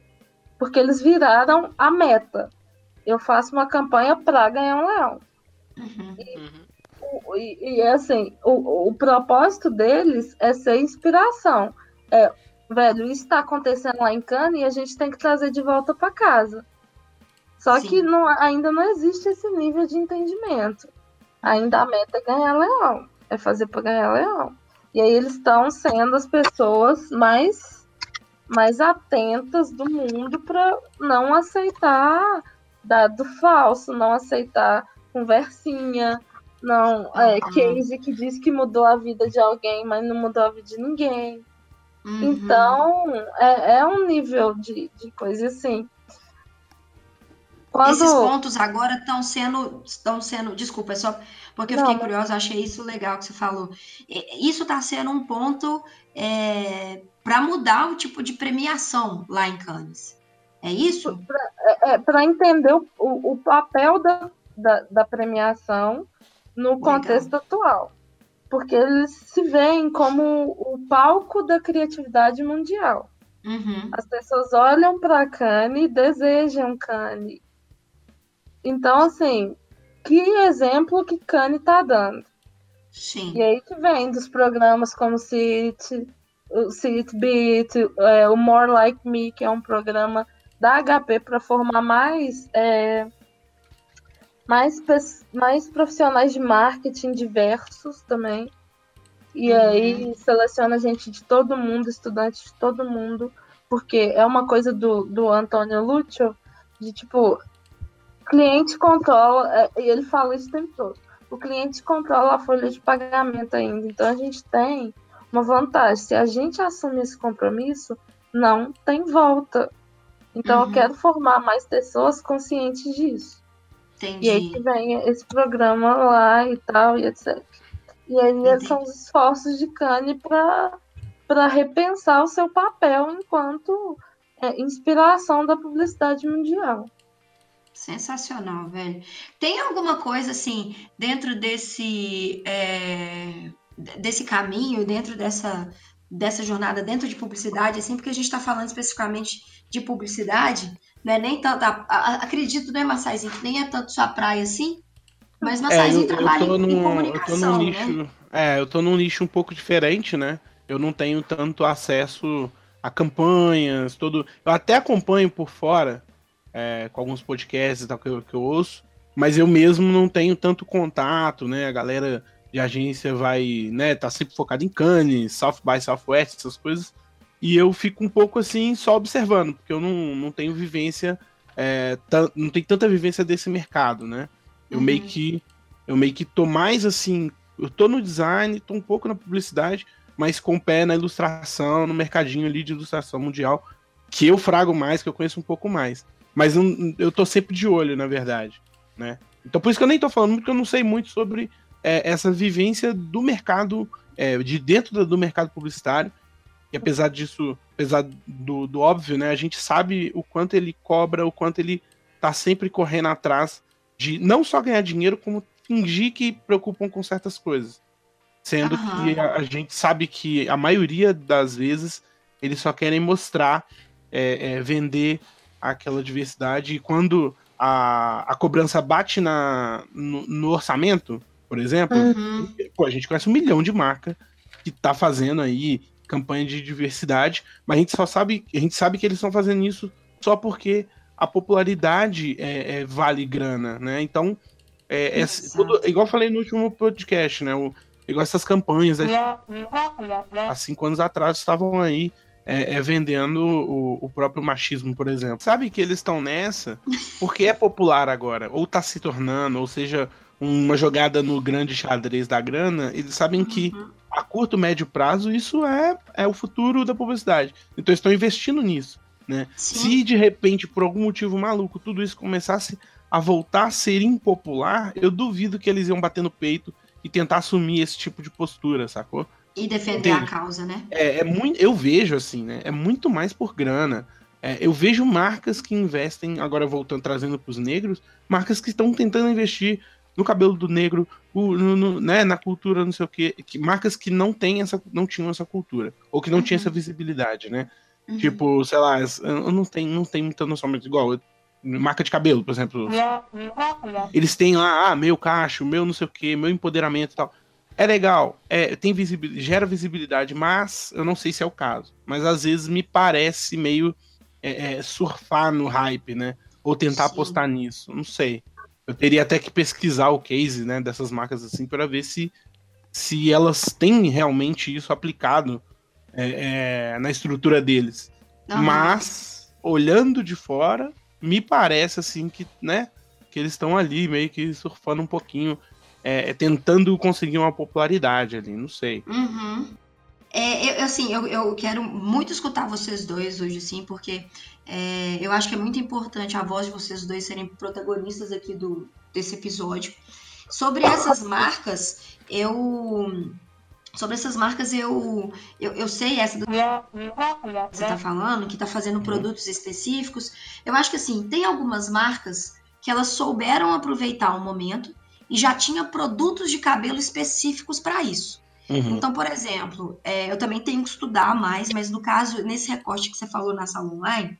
porque eles viraram a meta. Eu faço uma campanha para ganhar um leão. Uhum. Uhum. E, e assim, o, o propósito deles é ser inspiração. É, velho, isso está acontecendo lá em Cannes e a gente tem que trazer de volta para casa. Só Sim. que não, ainda não existe esse nível de entendimento. Ainda a meta é ganhar leão, é fazer para ganhar leão. E aí eles estão sendo as pessoas mais, mais atentas do mundo para não aceitar dado falso, não aceitar conversinha, não é, Uhum. case que diz que mudou a vida de alguém, mas não mudou a vida de ninguém. Uhum. Então, é, é um nível de, de coisa assim. Quando... Esses pontos agora estão sendo, estão sendo, desculpa, é só porque eu Não, fiquei mas- curiosa, achei isso legal que você falou. Isso está sendo um ponto para mudar o tipo de premiação lá em Cannes. É isso? é, para entender o, o, papel da, da, da premiação no contexto atual. Porque eles se veem como o palco da criatividade mundial. Uhum. As pessoas olham para Cannes, desejam Cannes. Então, assim, que exemplo que Cannes está dando? Sim. E aí que vem dos programas como City, o City Beat, é, o More Like Me, que é um programa da HP para formar mais, é, mais, mais profissionais de marketing diversos também. E Uhum. aí seleciona gente de todo mundo, estudantes de todo mundo, porque é uma coisa do, do Antônio Lúcio, de tipo, cliente controla, é, e ele fala isso o tempo todo. o cliente controla a folha de pagamento ainda. Então a gente tem uma vantagem. Se a gente assume esse compromisso, não tem volta. Então uhum. eu quero formar mais pessoas conscientes disso. Entendi. E aí que vem esse programa lá e tal, e etc. E aí Entendi. são os esforços de Cane para repensar o seu papel enquanto é, inspiração da publicidade mundial. Sensacional, velho. Tem alguma coisa assim dentro desse é, desse caminho, dentro dessa dessa jornada dentro de publicidade, assim, porque a gente está falando especificamente de publicidade, né? Nem tanto, a, a, acredito, né, Massaizinho, que nem é tanto sua praia assim, mas Massaizinho é, trabalha eu em comunicação, eu tô num nicho, né? É, eu tô num nicho um pouco diferente, né? Eu não tenho tanto acesso a campanhas, todo. Eu até acompanho por fora, é, com alguns podcasts e tal que eu, que eu ouço, mas eu mesmo não tenho tanto contato, né? A galera de agência vai, né, tá sempre focado em Cannes, South by Southwest, essas coisas. E eu fico um pouco assim, só observando, porque eu não, não tenho vivência, é, não tenho tanta vivência desse mercado, né? Eu uhum. meio que eu meio que tô mais assim, eu tô no design, tô um pouco na publicidade, mas com o pé na ilustração, no mercadinho ali de ilustração mundial, que eu frago mais, que eu conheço um pouco mais. Mas eu, eu tô sempre de olho, na verdade, né? Então por isso que eu nem tô falando, porque eu não sei muito sobre é, essa vivência do mercado, é, de dentro do, do, mercado publicitário. E apesar disso, apesar do, do, óbvio, né, a gente sabe o quanto ele cobra, o quanto ele tá sempre correndo atrás de não só ganhar dinheiro, como fingir que preocupam com certas coisas. Sendo uhum. que a, a, gente sabe que a maioria das vezes eles só querem mostrar, é, é, vender aquela diversidade. E quando a, a cobrança bate na, no, no orçamento, por exemplo, uhum. pô, a gente conhece um milhão de marca que tá fazendo aí campanha de diversidade, mas a gente só sabe, a gente sabe que eles estão fazendo isso só porque a popularidade é, é vale grana, né? Então, é, é tudo, igual eu falei no último podcast, né? O, igual essas campanhas, né? há cinco anos atrás estavam aí é, é, vendendo o, o, próprio machismo, por exemplo. Sabe que eles estão nessa porque é popular agora, ou tá se tornando, ou seja, uma jogada no grande xadrez da grana, eles sabem uhum. que a curto, médio prazo isso é, é o futuro da publicidade. Então eles estão investindo nisso. Né? Se de repente, por algum motivo maluco, tudo isso começasse a voltar a ser impopular, eu duvido que eles iam bater no peito e tentar assumir esse tipo de postura, sacou? E defender Entende? a causa, né? É, é muito, eu vejo assim, né? É muito mais por grana. É, eu vejo marcas que investem, agora voltando, trazendo para os negros, marcas que estão tentando investir no cabelo do negro, no, no, né, na cultura, não sei o quê, que, marcas que não têm essa, não tinham essa cultura, ou que não uhum. tinham essa visibilidade, né? Uhum. Tipo, sei lá, eu não tenho, não tenho muita noção, mas igual, marca de cabelo, por exemplo. Eles têm lá, ah, meu cacho, meu não sei o que, meu empoderamento e tal. É legal, é, tem visibilidade, gera visibilidade, mas eu não sei se é o caso. Mas às vezes me parece meio é, é, surfar no hype, né? Ou tentar Sim. apostar nisso, não sei. Eu teria até que pesquisar o case, né, dessas marcas assim para ver se se elas têm realmente isso aplicado é, é, na estrutura deles. Uhum. Mas olhando de fora, me parece assim que, né, que eles estão ali meio que surfando um pouquinho, é, tentando conseguir uma popularidade ali, não sei. Uhum. É, eu, assim, eu, eu quero muito escutar vocês dois hoje, sim, porque é, eu acho que é muito importante a voz de vocês dois serem protagonistas aqui do, desse episódio. Sobre essas marcas, eu. Sobre essas marcas, eu, eu, eu sei essa do que você está falando, que está fazendo produtos específicos. Eu acho que assim, tem algumas marcas que elas souberam aproveitar o momento e já tinha produtos de cabelo específicos para isso. Uhum. Então, por exemplo, é, eu também tenho que estudar mais, mas no caso, nesse recorte que você falou na sala online,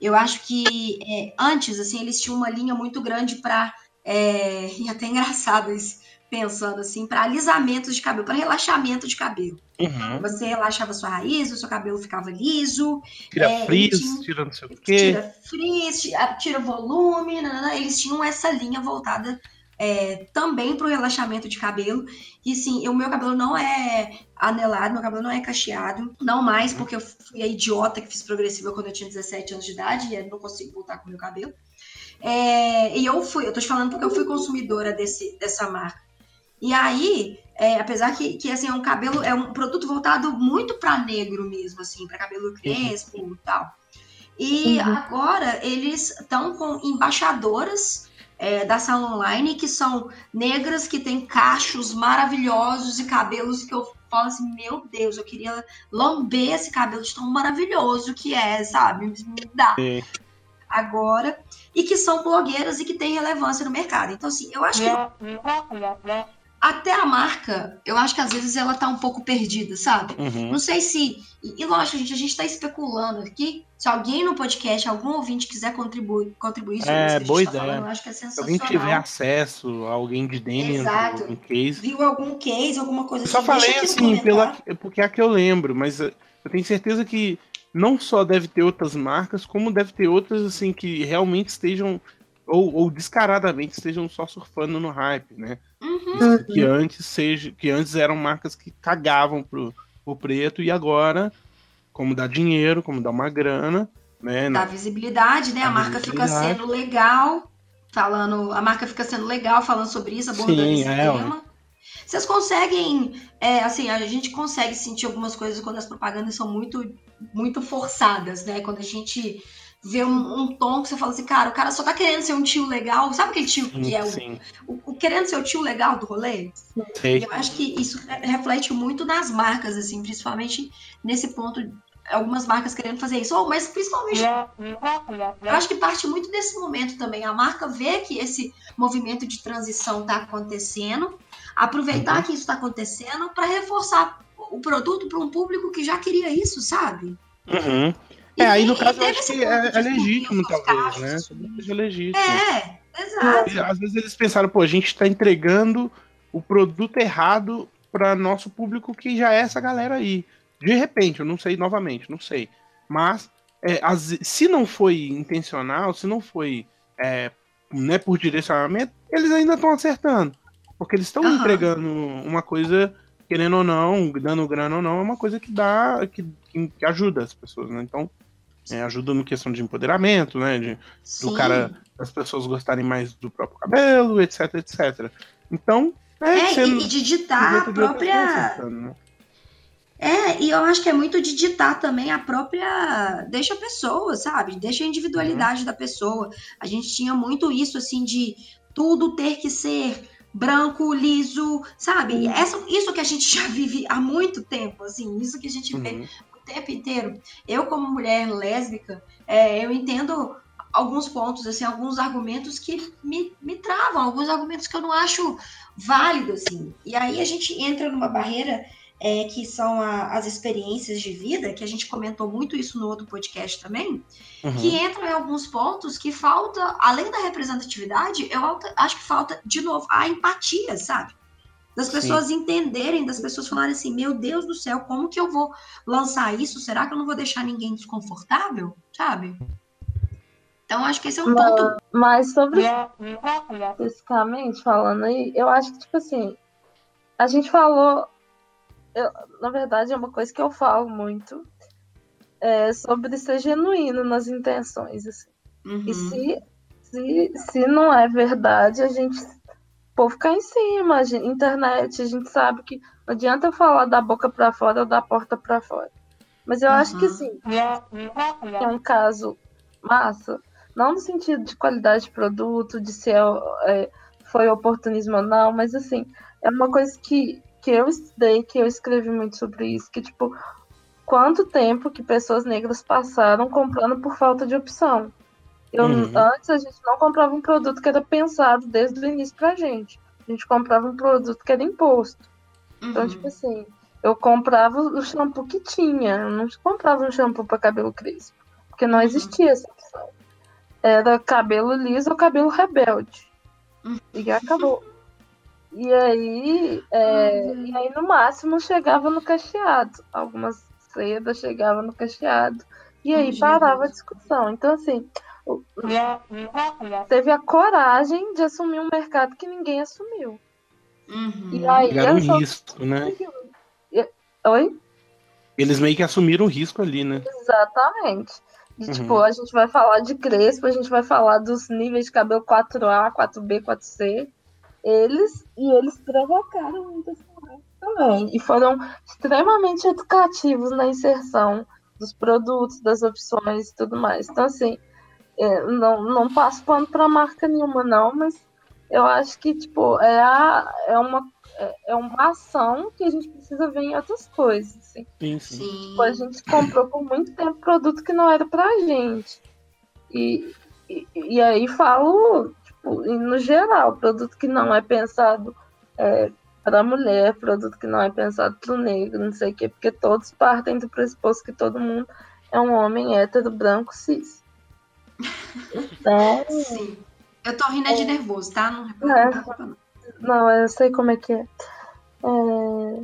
eu acho que é, antes, assim, eles tinham uma linha muito grande para. É, e até engraçado isso, pensando assim, para alisamento de cabelo, para relaxamento de cabelo. Uhum. Você relaxava sua raiz, o seu cabelo ficava liso. Tira é, frizz, tinha, tira não sei o quê. Tira frizz, tira, tira volume. Nanana, eles tinham essa linha voltada é, também para o relaxamento de cabelo. E sim, o meu cabelo não é anelado, meu cabelo não é cacheado. Não mais, porque eu fui a idiota que fiz progressiva quando eu tinha 17 anos de idade e não consigo voltar com o meu cabelo. É, e eu fui, eu tô te falando porque eu fui consumidora desse, dessa marca. E aí, é, apesar que, que assim, é um cabelo, é um produto voltado muito para negro mesmo, assim, para cabelo crespo e tal. E uhum. agora eles estão com embaixadoras é, da sala online que são negras, que têm cachos maravilhosos e cabelos que eu falo assim, meu Deus, eu queria lamber esse cabelo de tão maravilhoso que é, sabe? Me dá. Sim. Agora, e que são blogueiras e que têm relevância no mercado. Então, assim, eu acho que até a marca, eu acho que às vezes ela tá um pouco perdida, sabe? Uhum. Não sei se. E, lógico, a gente, a gente tá especulando aqui. Se alguém no podcast, algum ouvinte quiser contribuir, contribuir sobre é, isso boa tá ideia. Falando, eu acho que é sensacional. Se alguém tiver acesso, alguém de dentro, Exato. algum case. Viu algum case, alguma coisa assim. Só falei assim, pela, porque é a que eu lembro, mas eu tenho certeza que não só deve ter outras marcas, como deve ter outras assim que realmente estejam ou, ou descaradamente estejam só surfando no hype, né? Uhum. Que antes seja, que antes eram marcas que cagavam pro, pro preto e agora, como dá dinheiro, como dá uma grana, né? Dá visibilidade, né? A, a marca fica sendo legal, falando, a marca fica sendo legal falando sobre isso, abordando Sim, esse é, tema. Vocês conseguem, é, assim, a gente consegue sentir algumas coisas quando as propagandas são muito, muito forçadas, né? Quando a gente ver um, um, tom que você fala assim, cara, o cara só tá querendo ser um tio legal. Sabe aquele tio que é o, o, o, querendo ser o tio legal do rolê? Sim. Eu acho que isso reflete muito nas marcas, assim, principalmente nesse ponto. Algumas marcas querendo fazer isso, oh, mas principalmente eu acho que parte muito desse momento também. A marca vê que esse movimento de transição está acontecendo, aproveitar uhum. que isso está acontecendo para reforçar o produto para um público que já queria isso, sabe? Uhum. É, aí no caso eu acho que é, é legítimo, talvez, né? Seja legítimo. É, exato. às vezes eles pensaram, pô, a gente está entregando o produto errado para nosso público que já é essa galera aí. De repente, eu não sei novamente, não sei. Mas é, as, se não foi intencional, se não foi é, né, por direcionamento, eles ainda estão acertando. Porque eles estão uhum. entregando uma coisa, querendo ou não, dando grana ou não, é uma coisa que dá, que, que ajuda as pessoas, né? Então, é, ajuda no questão de empoderamento, né? De, do cara, das pessoas gostarem mais do próprio cabelo, etc, etc. Então, é, é e, de ditar a própria. Né? É, e eu acho que é muito de ditar também a própria. Deixa a pessoa, sabe? Deixa a individualidade uhum. da pessoa. A gente tinha muito isso, assim, de tudo ter que ser branco, liso, sabe? Uhum. Essa, isso que a gente já vive há muito tempo, assim, isso que a gente vê uhum tempo inteiro. Eu, como mulher lésbica, é, eu entendo alguns pontos, assim, alguns argumentos que me, me travam, alguns argumentos que eu não acho válidos, assim. E aí a gente entra numa barreira é, que são a, as experiências de vida, que a gente comentou muito isso no outro podcast também, uhum. que entram em alguns pontos que falta, além da representatividade, eu acho que falta, de novo, a empatia, sabe? Das pessoas Sim. entenderem, das pessoas falarem assim: meu Deus do céu, como que eu vou lançar isso? Será que eu não vou deixar ninguém desconfortável? Sabe? Então, acho que esse é um ponto. Mas sobre especificamente falando aí, eu acho que, tipo assim, a gente falou. Eu, na verdade, é uma coisa que eu falo muito. É sobre ser genuíno nas intenções. Assim. Uhum. E se, se, se não é verdade, a gente povo ficar em cima, a gente, internet, a gente sabe que não adianta eu falar da boca para fora ou da porta para fora. Mas eu uhum. acho que sim, é um caso massa, não no sentido de qualidade de produto, de se é, foi oportunismo ou não, mas assim, é uma coisa que, que eu estudei, que eu escrevi muito sobre isso, que tipo, quanto tempo que pessoas negras passaram comprando por falta de opção. Eu, uhum. Antes a gente não comprava um produto que era pensado desde o início pra gente. A gente comprava um produto que era imposto. Então, uhum. Então, tipo assim, eu comprava o shampoo que tinha. Eu não comprava um shampoo para cabelo crespo. Porque não uhum. existia essa opção. Era cabelo liso ou cabelo rebelde. Uhum. E acabou. E aí, é, uhum. e aí, no máximo, chegava no cacheado. Algumas sedas chegavam no cacheado. E aí parava a discussão. Então, assim, teve a coragem de assumir um mercado que ninguém assumiu. Uhum. E aí Pegaram risco, né? Oi? Eles meio que assumiram o risco ali, né? Exatamente. E, uhum. tipo, a gente vai falar de crespo, a gente vai falar dos níveis de cabelo 4A, 4B, 4C. eles e eles provocaram muitas também. E foram extremamente educativos na inserção dos produtos, das opções e tudo mais. Então, assim, é, não, não passo pano para marca nenhuma, não, mas eu acho que, tipo, é, a, é, uma, é, é uma ação que a gente precisa ver em outras coisas. Assim. Sim, sim. Sim. Tipo, a gente comprou por muito tempo produto que não era pra gente. E, e, e aí falo, tipo, no geral, produto que não é pensado é, para mulher, produto que não é pensado para o negro, não sei o quê, porque todos partem do pressuposto que todo mundo é um homem hétero, branco, cis. Então, Sim. Eu tô rindo é de nervoso, tá? Não É. reparta, não. não, eu sei como é que é. É,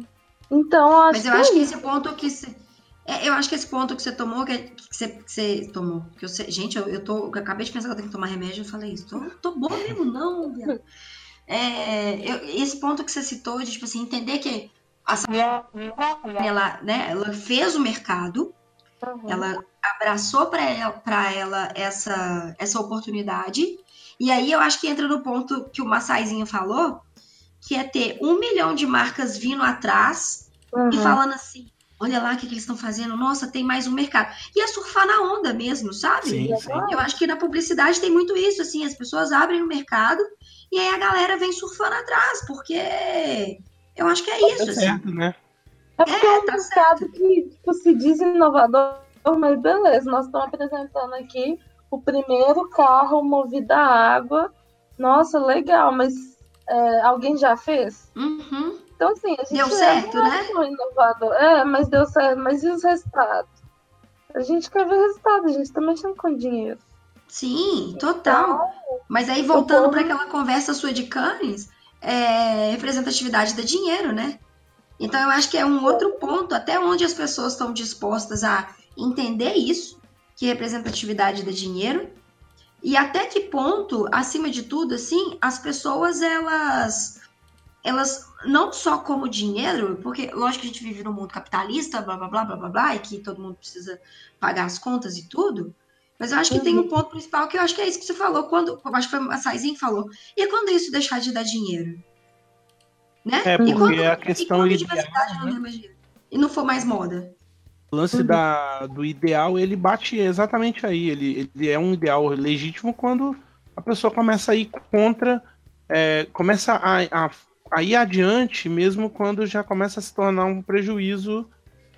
Então, acho Mas eu acho que esse ponto que você. é, eu acho que esse ponto que você tomou, que, que, você, que você tomou. Que eu sei- gente, eu, eu tô. Eu acabei de pensar que eu tenho que tomar remédio, eu falei isso. Tô, tô boa mesmo, não, viado. É, eu- esse ponto que você citou de tipo assim, entender que a Sabrina, ela, né, ela fez o mercado, Uhum. ela abraçou para ela, pra ela essa, essa oportunidade. E aí eu acho que entra no ponto que o Massaizinho falou, que é ter um milhão de marcas vindo atrás Uhum. e falando assim: olha lá o que, que eles estão fazendo, nossa, tem mais um mercado. E é surfar na onda mesmo, sabe? Sim, sim. Eu acho que na publicidade tem muito isso, assim, as pessoas abrem o mercado e aí a galera vem surfando atrás, porque eu acho que é isso, Tá assim. certo, né? É porque é, É, um tá mercado que tipo, se diz inovador, mas beleza, nós estamos apresentando aqui o primeiro carro movido a água. Nossa, legal, mas é, alguém já fez? Uhum. Então, assim, a gente Deu é certo, né? um inovador. É, mas deu certo. Mas e os resultados? A gente quer ver resultado, a gente tá mexendo com dinheiro. Sim, total. Mas aí, voltando povo- para aquela conversa sua de Cannes, é, representatividade dá dinheiro, né? Então, eu acho que é um outro ponto, até onde as pessoas estão dispostas a entender isso, que representatividade dá dinheiro, e até que ponto, acima de tudo, assim, as pessoas, elas, elas não só como dinheiro, porque lógico que a gente vive num mundo capitalista, blá, blá, blá, blá, blá, blá, e que todo mundo precisa pagar as contas e tudo, mas eu acho que tem um ponto principal que eu acho que é isso que você falou, quando, eu acho que foi a Saizinho que falou, e quando isso deixar de dar dinheiro? Né? É, E porque quando- a e questão quando a ideal, diversidade não né? der mais dinheiro? E não for mais moda? O lance da, do ideal, ele bate exatamente aí. Ele, ele é um ideal legítimo quando a pessoa começa a ir contra, é, começa a, a, a ir adiante, mesmo quando já começa a se tornar um prejuízo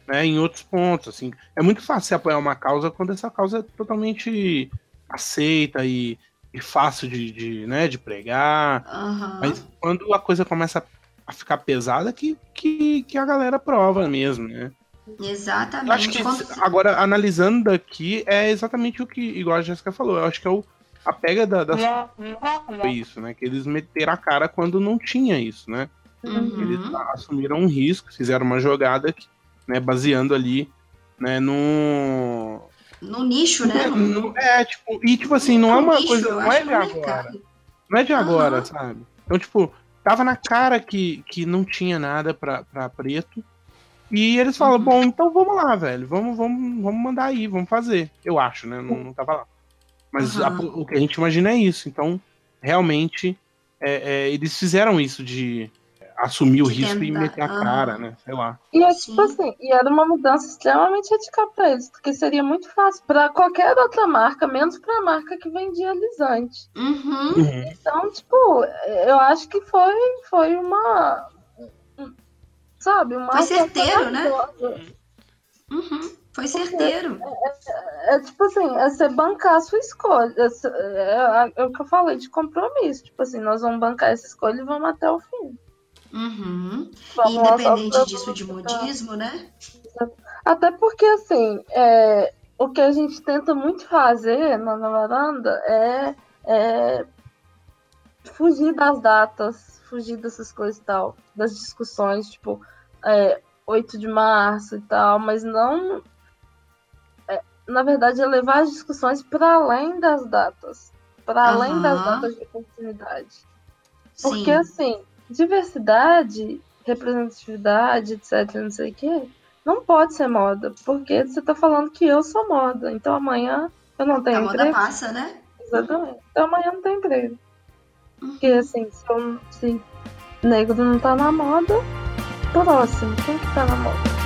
né, em outros pontos. Assim. É muito fácil você apoiar uma causa quando essa causa é totalmente aceita e, e fácil de, de, né, de pregar. Aham. Mas quando a coisa começa a ficar pesada, que, que, que a galera prova mesmo, né? Exatamente. Eu acho que Quando- agora, analisando daqui, é exatamente o que, igual a Jéssica falou, eu acho que é o, a pega da, da foi isso, né? Que eles meteram a cara quando não tinha isso, né? Uhum. Eles assumiram um risco, fizeram uma jogada que, né, baseando ali, né, no. No nicho, né? No- no- é, tipo, e tipo assim, não é uma nicho, coisa, eu não acho é de agora. Não é de agora, Aham. sabe? Então, tipo, tava na cara que, que não tinha nada pra, pra preto. E eles falam, Uhum. bom, então vamos lá, velho. Vamos, vamos, vamos mandar aí, vamos fazer. Eu acho, né? Não, não tava lá. Mas a- Aham. o que a gente imagina é isso. Então, realmente, é, é, eles fizeram isso de assumir o De risco e tentar, meter a cara, né? Sei lá. E é tipo assim, e era uma mudança extremamente radical para eles, porque seria muito fácil para qualquer outra marca, menos para a marca que vendia alisante. Uhum. Então, tipo, eu acho que foi, foi uma. Sabe, uma. Foi certeiro, né? Uhum. Foi certeiro. É tipo assim, é você bancar a sua escolha. É, é- é o que eu falei de compromisso. Tipo assim, nós vamos bancar essa escolha e vamos até o fim. Uhum. Vamos independente disso de modismo, né? Até porque, assim, é, o que a gente tenta muito fazer na, na varanda é, é fugir das datas, fugir dessas coisas e tal, das discussões, tipo, é, 8 de março e tal, mas não. é, na verdade, é levar as discussões para além das datas, para além das Aham. datas de oportunidade. Porque, Sim. assim, diversidade, representatividade, etc, não sei o quê, não pode ser moda. Porque você tá falando que eu sou moda. Então amanhã eu não A tenho moda emprego. passa, né? Exatamente. Então amanhã não tem emprego. Porque assim, se, eu, se negro não tá na moda, próximo, quem que tá na moda?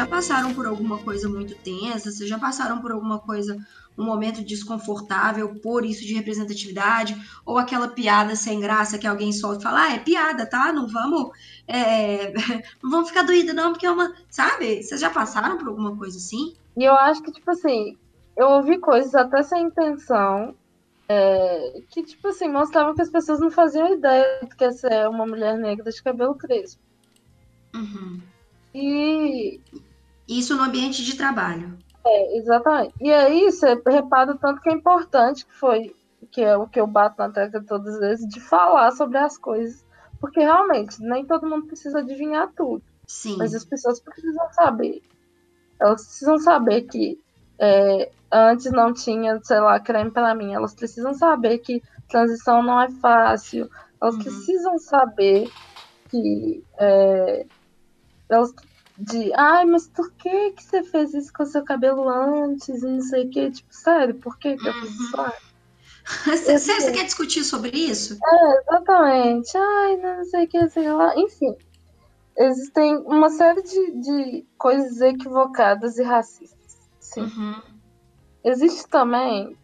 Já passaram por alguma coisa muito tensa? Vocês já passaram por alguma coisa, um momento desconfortável por isso de representatividade? Ou aquela piada sem graça que alguém solta e fala, ah, é piada, tá? Não vamos, é, não vamos ficar doída não, porque é uma... Sabe? Vocês já passaram por alguma coisa assim? E eu acho que, tipo assim, eu ouvi coisas até sem intenção, é, que, tipo assim, mostravam que as pessoas não faziam ideia do que é ser uma mulher negra de cabelo crespo. Uhum. E, Isso no ambiente de trabalho. é, exatamente. E aí você repara o tanto que é importante, que foi, que é o que eu bato na tecla todas as vezes, de falar sobre as coisas. Porque realmente, nem todo mundo precisa adivinhar tudo. Sim. Mas as pessoas precisam saber. Elas precisam saber que é, antes não tinha, sei lá, creme para mim. Elas precisam saber que transição não é fácil. Elas Uhum. precisam saber que é, elas de, ai, mas por que que você fez isso com o seu cabelo antes e não sei o que? Tipo, sério, por que que eu fiz Uhum. isso? antes? Você, você quer discutir sobre isso? Exatamente. Ai, não sei o que, sei lá. Enfim, existem uma série de, de coisas equivocadas e racistas. Sim. Uhum. Existe também.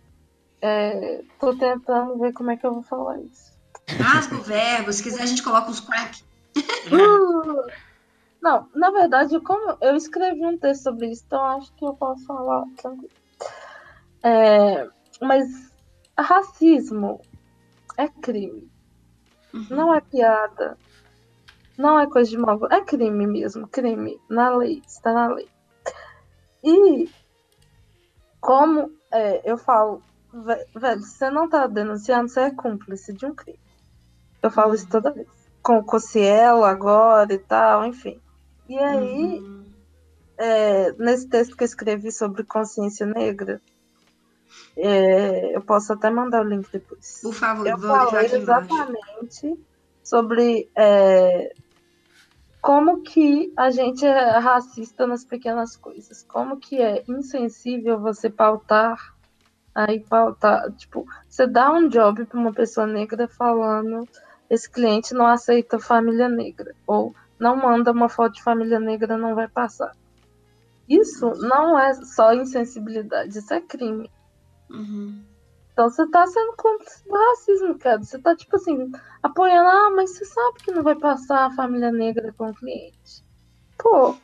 É, tô tentando ver como é que eu vou falar isso. Rasga o verbo, se quiser a gente coloca os crack. Uh! Não, na verdade, como eu escrevi um texto sobre isso, então acho que eu posso falar tranquilo. É, mas racismo é crime. Uhum. Não é piada. Não é coisa de mal. É crime mesmo, crime. Na lei, está na lei. E como é, eu falo, ve- velho, se você não tá denunciando, você é cúmplice de um crime. Eu falo isso toda vez. Com o Cocielo agora e tal, enfim. E aí, Uhum. é, nesse texto que eu escrevi sobre consciência negra, é, eu posso até mandar o link depois. Por favor, Eu vou falei aqui embaixo. exatamente sobre é, como que a gente é racista nas pequenas coisas. Como que é insensível você pautar, aí pautar, tipo, você dá um job para uma pessoa negra falando esse cliente não aceita família negra, ou não manda uma foto de família negra, não vai passar. Isso não é só insensibilidade, isso é crime. Uhum. Então você tá sendo cúmplice do racismo, cara. Você tá, tipo assim, apoiando, ah, mas você sabe que não vai passar a família negra com o cliente. Pô,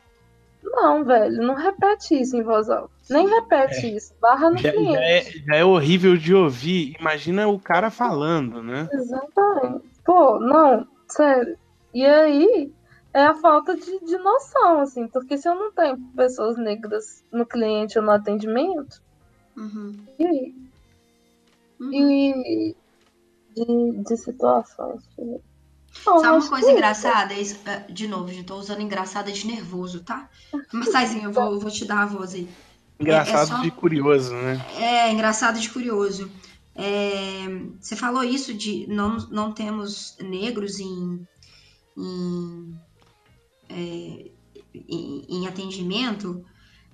não, velho, não repete isso em voz alta. Nem repete isso. Barra no Já, já cliente. é, já é horrível de ouvir. Imagina o cara falando, né? Exatamente. Pô, não, sério. E aí é a falta de, de noção, assim, porque se eu não tenho pessoas negras no cliente ou no atendimento, Uhum. e aí? Uhum. E de, de situações. Não, Sabe uma coisa que- engraçada? Isso, é, de novo, gente, tô usando engraçada de nervoso, tá? Mas, Saizinho, eu vou, vou te dar a voz aí. Engraçado É- é só- de curioso, né? É, engraçado de curioso. É, você falou isso de não, não temos negros em, em, é, em, em atendimento,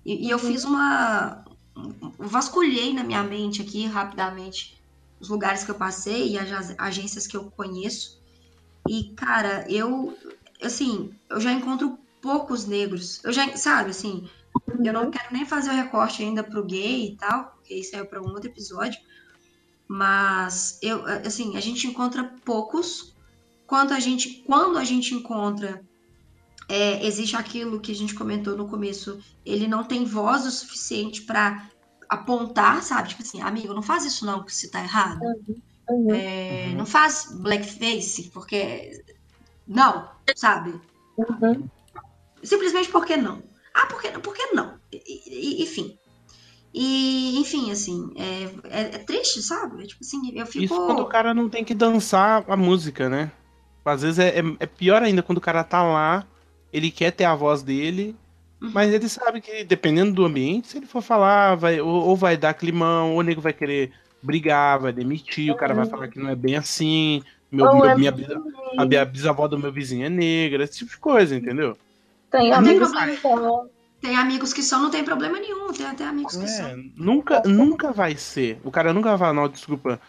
e, e eu fiz uma. Vasculhei na minha mente aqui rapidamente os lugares que eu passei e as ag- agências que eu conheço. E, cara, eu, assim, eu já encontro poucos negros. Eu já, sabe, assim, eu não quero nem fazer o recorte ainda pro gay e tal, porque isso é para um outro episódio. Mas eu, assim, a gente encontra poucos. Quando a gente, quando a gente encontra, é, existe aquilo que a gente comentou no começo. Ele não tem voz o suficiente para apontar, sabe? Tipo assim, amigo, não faz isso não, que você tá errado. Uhum. É, Uhum. Não faz blackface, porque não, sabe? Uhum. Simplesmente porque não. Ah, por que, por que não? E- e- enfim. E, enfim, assim, é, é- é triste, sabe? É tipo assim, eu fico. Isso quando o cara não tem que dançar a música, né? Às vezes é, é, é pior ainda quando o cara tá lá, ele quer ter a voz dele, Uhum. mas ele sabe que dependendo do ambiente, se ele for falar, vai, ou, ou vai dar climão, ou o nego vai querer brigar, vai demitir, o cara vai falar que não é bem assim, meu, meu- é minha, bisa- a minha bisavó do meu vizinho é negra, esse tipo de coisa, entendeu? Tem Não tem amigos problema. que. Tem amigos que são, não tem problema nenhum. Tem até amigos que É, são. nunca, nunca vai ser. O cara nunca vai falar, não, desculpa,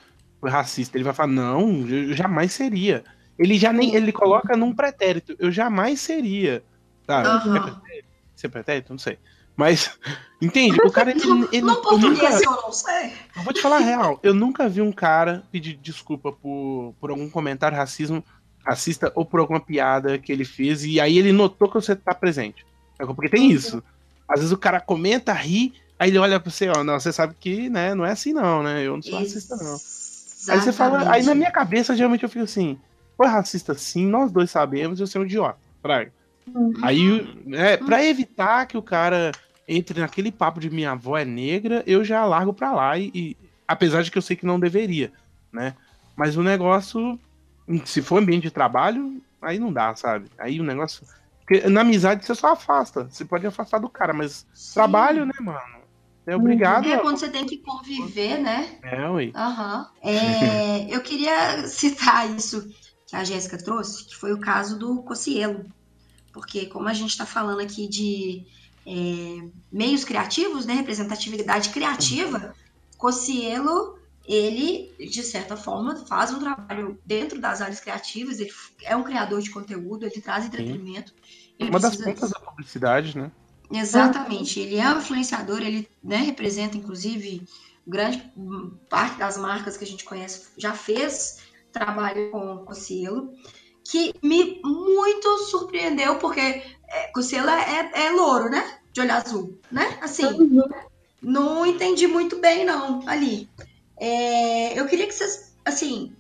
foi racista. Ele vai falar, não, jamais seria. Ele já nem, ele coloca num pretérito, eu jamais seria. Sabe? Aham. É pretérito? Isso é pretérito? Não sei. Mas, entende? O cara, ele, ele, eu, português eu não sei. eu vou te falar a real, eu nunca vi um cara pedir desculpa por, por algum comentário racismo, racista ou por alguma piada que ele fez, e aí ele notou que você tá presente. Porque tem isso. Às vezes o cara comenta, ri, aí ele olha pra você, ó, não, você sabe que, né, não é assim não, né? Eu não sou racista, não. Aí você fala, aí na Exatamente. minha cabeça, geralmente eu fico assim, foi racista sim, nós dois sabemos, eu sou um idiota. Fraga. Uhum. Aí, né, pra evitar que o cara entre naquele papo de minha avó é negra, eu já largo pra lá e, e- apesar de que eu sei que não deveria, né? Mas o negócio, se for ambiente de trabalho, aí não dá, sabe? Aí o negócio. Porque na amizade você só afasta. Você pode afastar do cara, mas Sim. trabalho, né, mano? É obrigado. É quando você tem que conviver, né? É, ué. Aham. É, eu queria citar isso que a Jéssica trouxe, que foi o caso do Cocielo. Porque como a gente está falando aqui de é, meios criativos, né? Representatividade criativa, Cocielo, ele, de certa forma, faz um trabalho dentro das áreas criativas, ele é um criador de conteúdo, ele traz entretenimento. Ele Uma das pontas da publicidade, né? Exatamente, ele é um influenciador, ele né, representa, inclusive, grande parte das marcas que a gente conhece já fez trabalho com Cocielo, que me muito surpreendeu, porque é, Cocielo é, é louro, né? De olho azul, né? Assim, não entendi muito bem, não, ali. É, eu queria que vocês, assim,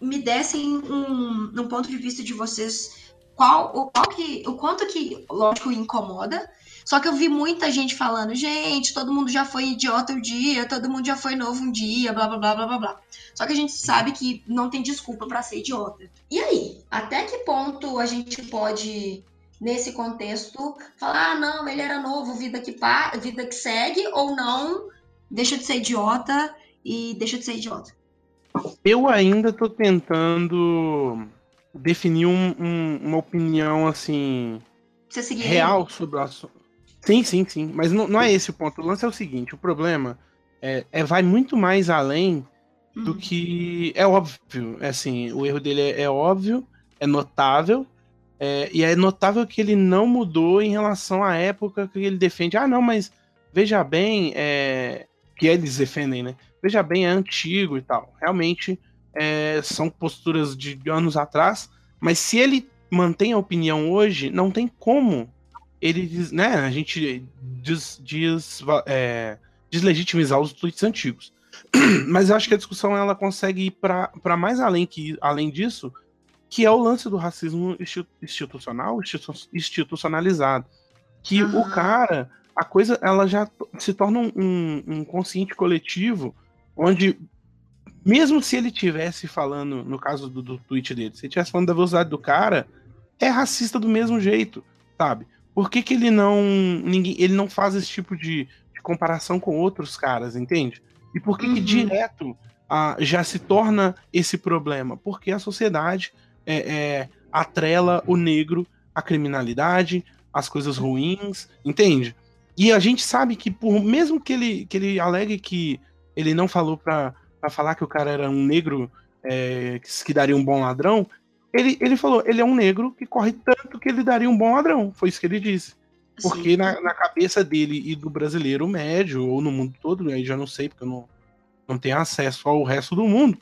me dessem um, um ponto de vista de vocês, qual, o, qual que, o quanto que, lógico, incomoda, só que eu vi muita gente falando, gente, todo mundo já foi idiota um dia, todo mundo já foi novo um dia, blá, blá, blá, blá, blá, blá. Só que a gente sabe que não tem desculpa pra ser idiota. E aí, até que ponto a gente pode nesse contexto, falar, ah, não, ele era novo, vida que, pa vida que segue, ou não, deixa de ser idiota e deixa de ser idiota. Eu ainda tô tentando definir um- um- uma opinião assim real sobre o assunto. Sim, sim, sim. Mas não, não é esse o ponto. O lance é o seguinte: o problema é, é- vai muito mais além do Uhum. que é óbvio. É assim, o erro dele é, é óbvio, é notável. é, e é notável que ele não mudou em relação à época que ele defende. Ah, não, mas veja bem, é, que eles defendem, né? Veja bem, é antigo e tal. Realmente é, são posturas de anos atrás, mas se ele mantém a opinião hoje, não tem como ele, diz- né? A gente diz, diz, é, deslegitimizar os tweets antigos. Mas eu acho que a discussão ela consegue ir para mais além que além disso, que é o lance do racismo institu- institucional, institu- institucionalizado, que o Aham. cara, a coisa, ela já se torna um, um- um consciente coletivo, onde mesmo se ele tivesse falando, no caso do, do tweet dele, se ele tivesse falando da velocidade do cara, é racista do mesmo jeito, sabe? Por que, que ele não ninguém, ele não faz esse tipo de, de comparação com outros caras, entende? E por que, que Uhum. direto ah, já se torna esse problema? Porque a sociedade é, é, atrela o negro à criminalidade, às coisas ruins, entende? E a gente sabe que, por mesmo que ele, que ele alegue que ele não falou pra, pra falar que o cara era um negro é, que, que daria um bom ladrão, ele, ele falou, ele é um negro que corre tanto que ele daria um bom ladrão. Foi isso que ele disse. Porque Sim. na, na cabeça dele e do brasileiro médio, ou no mundo todo, aí já não sei, porque eu não, não tenho acesso ao resto do mundo,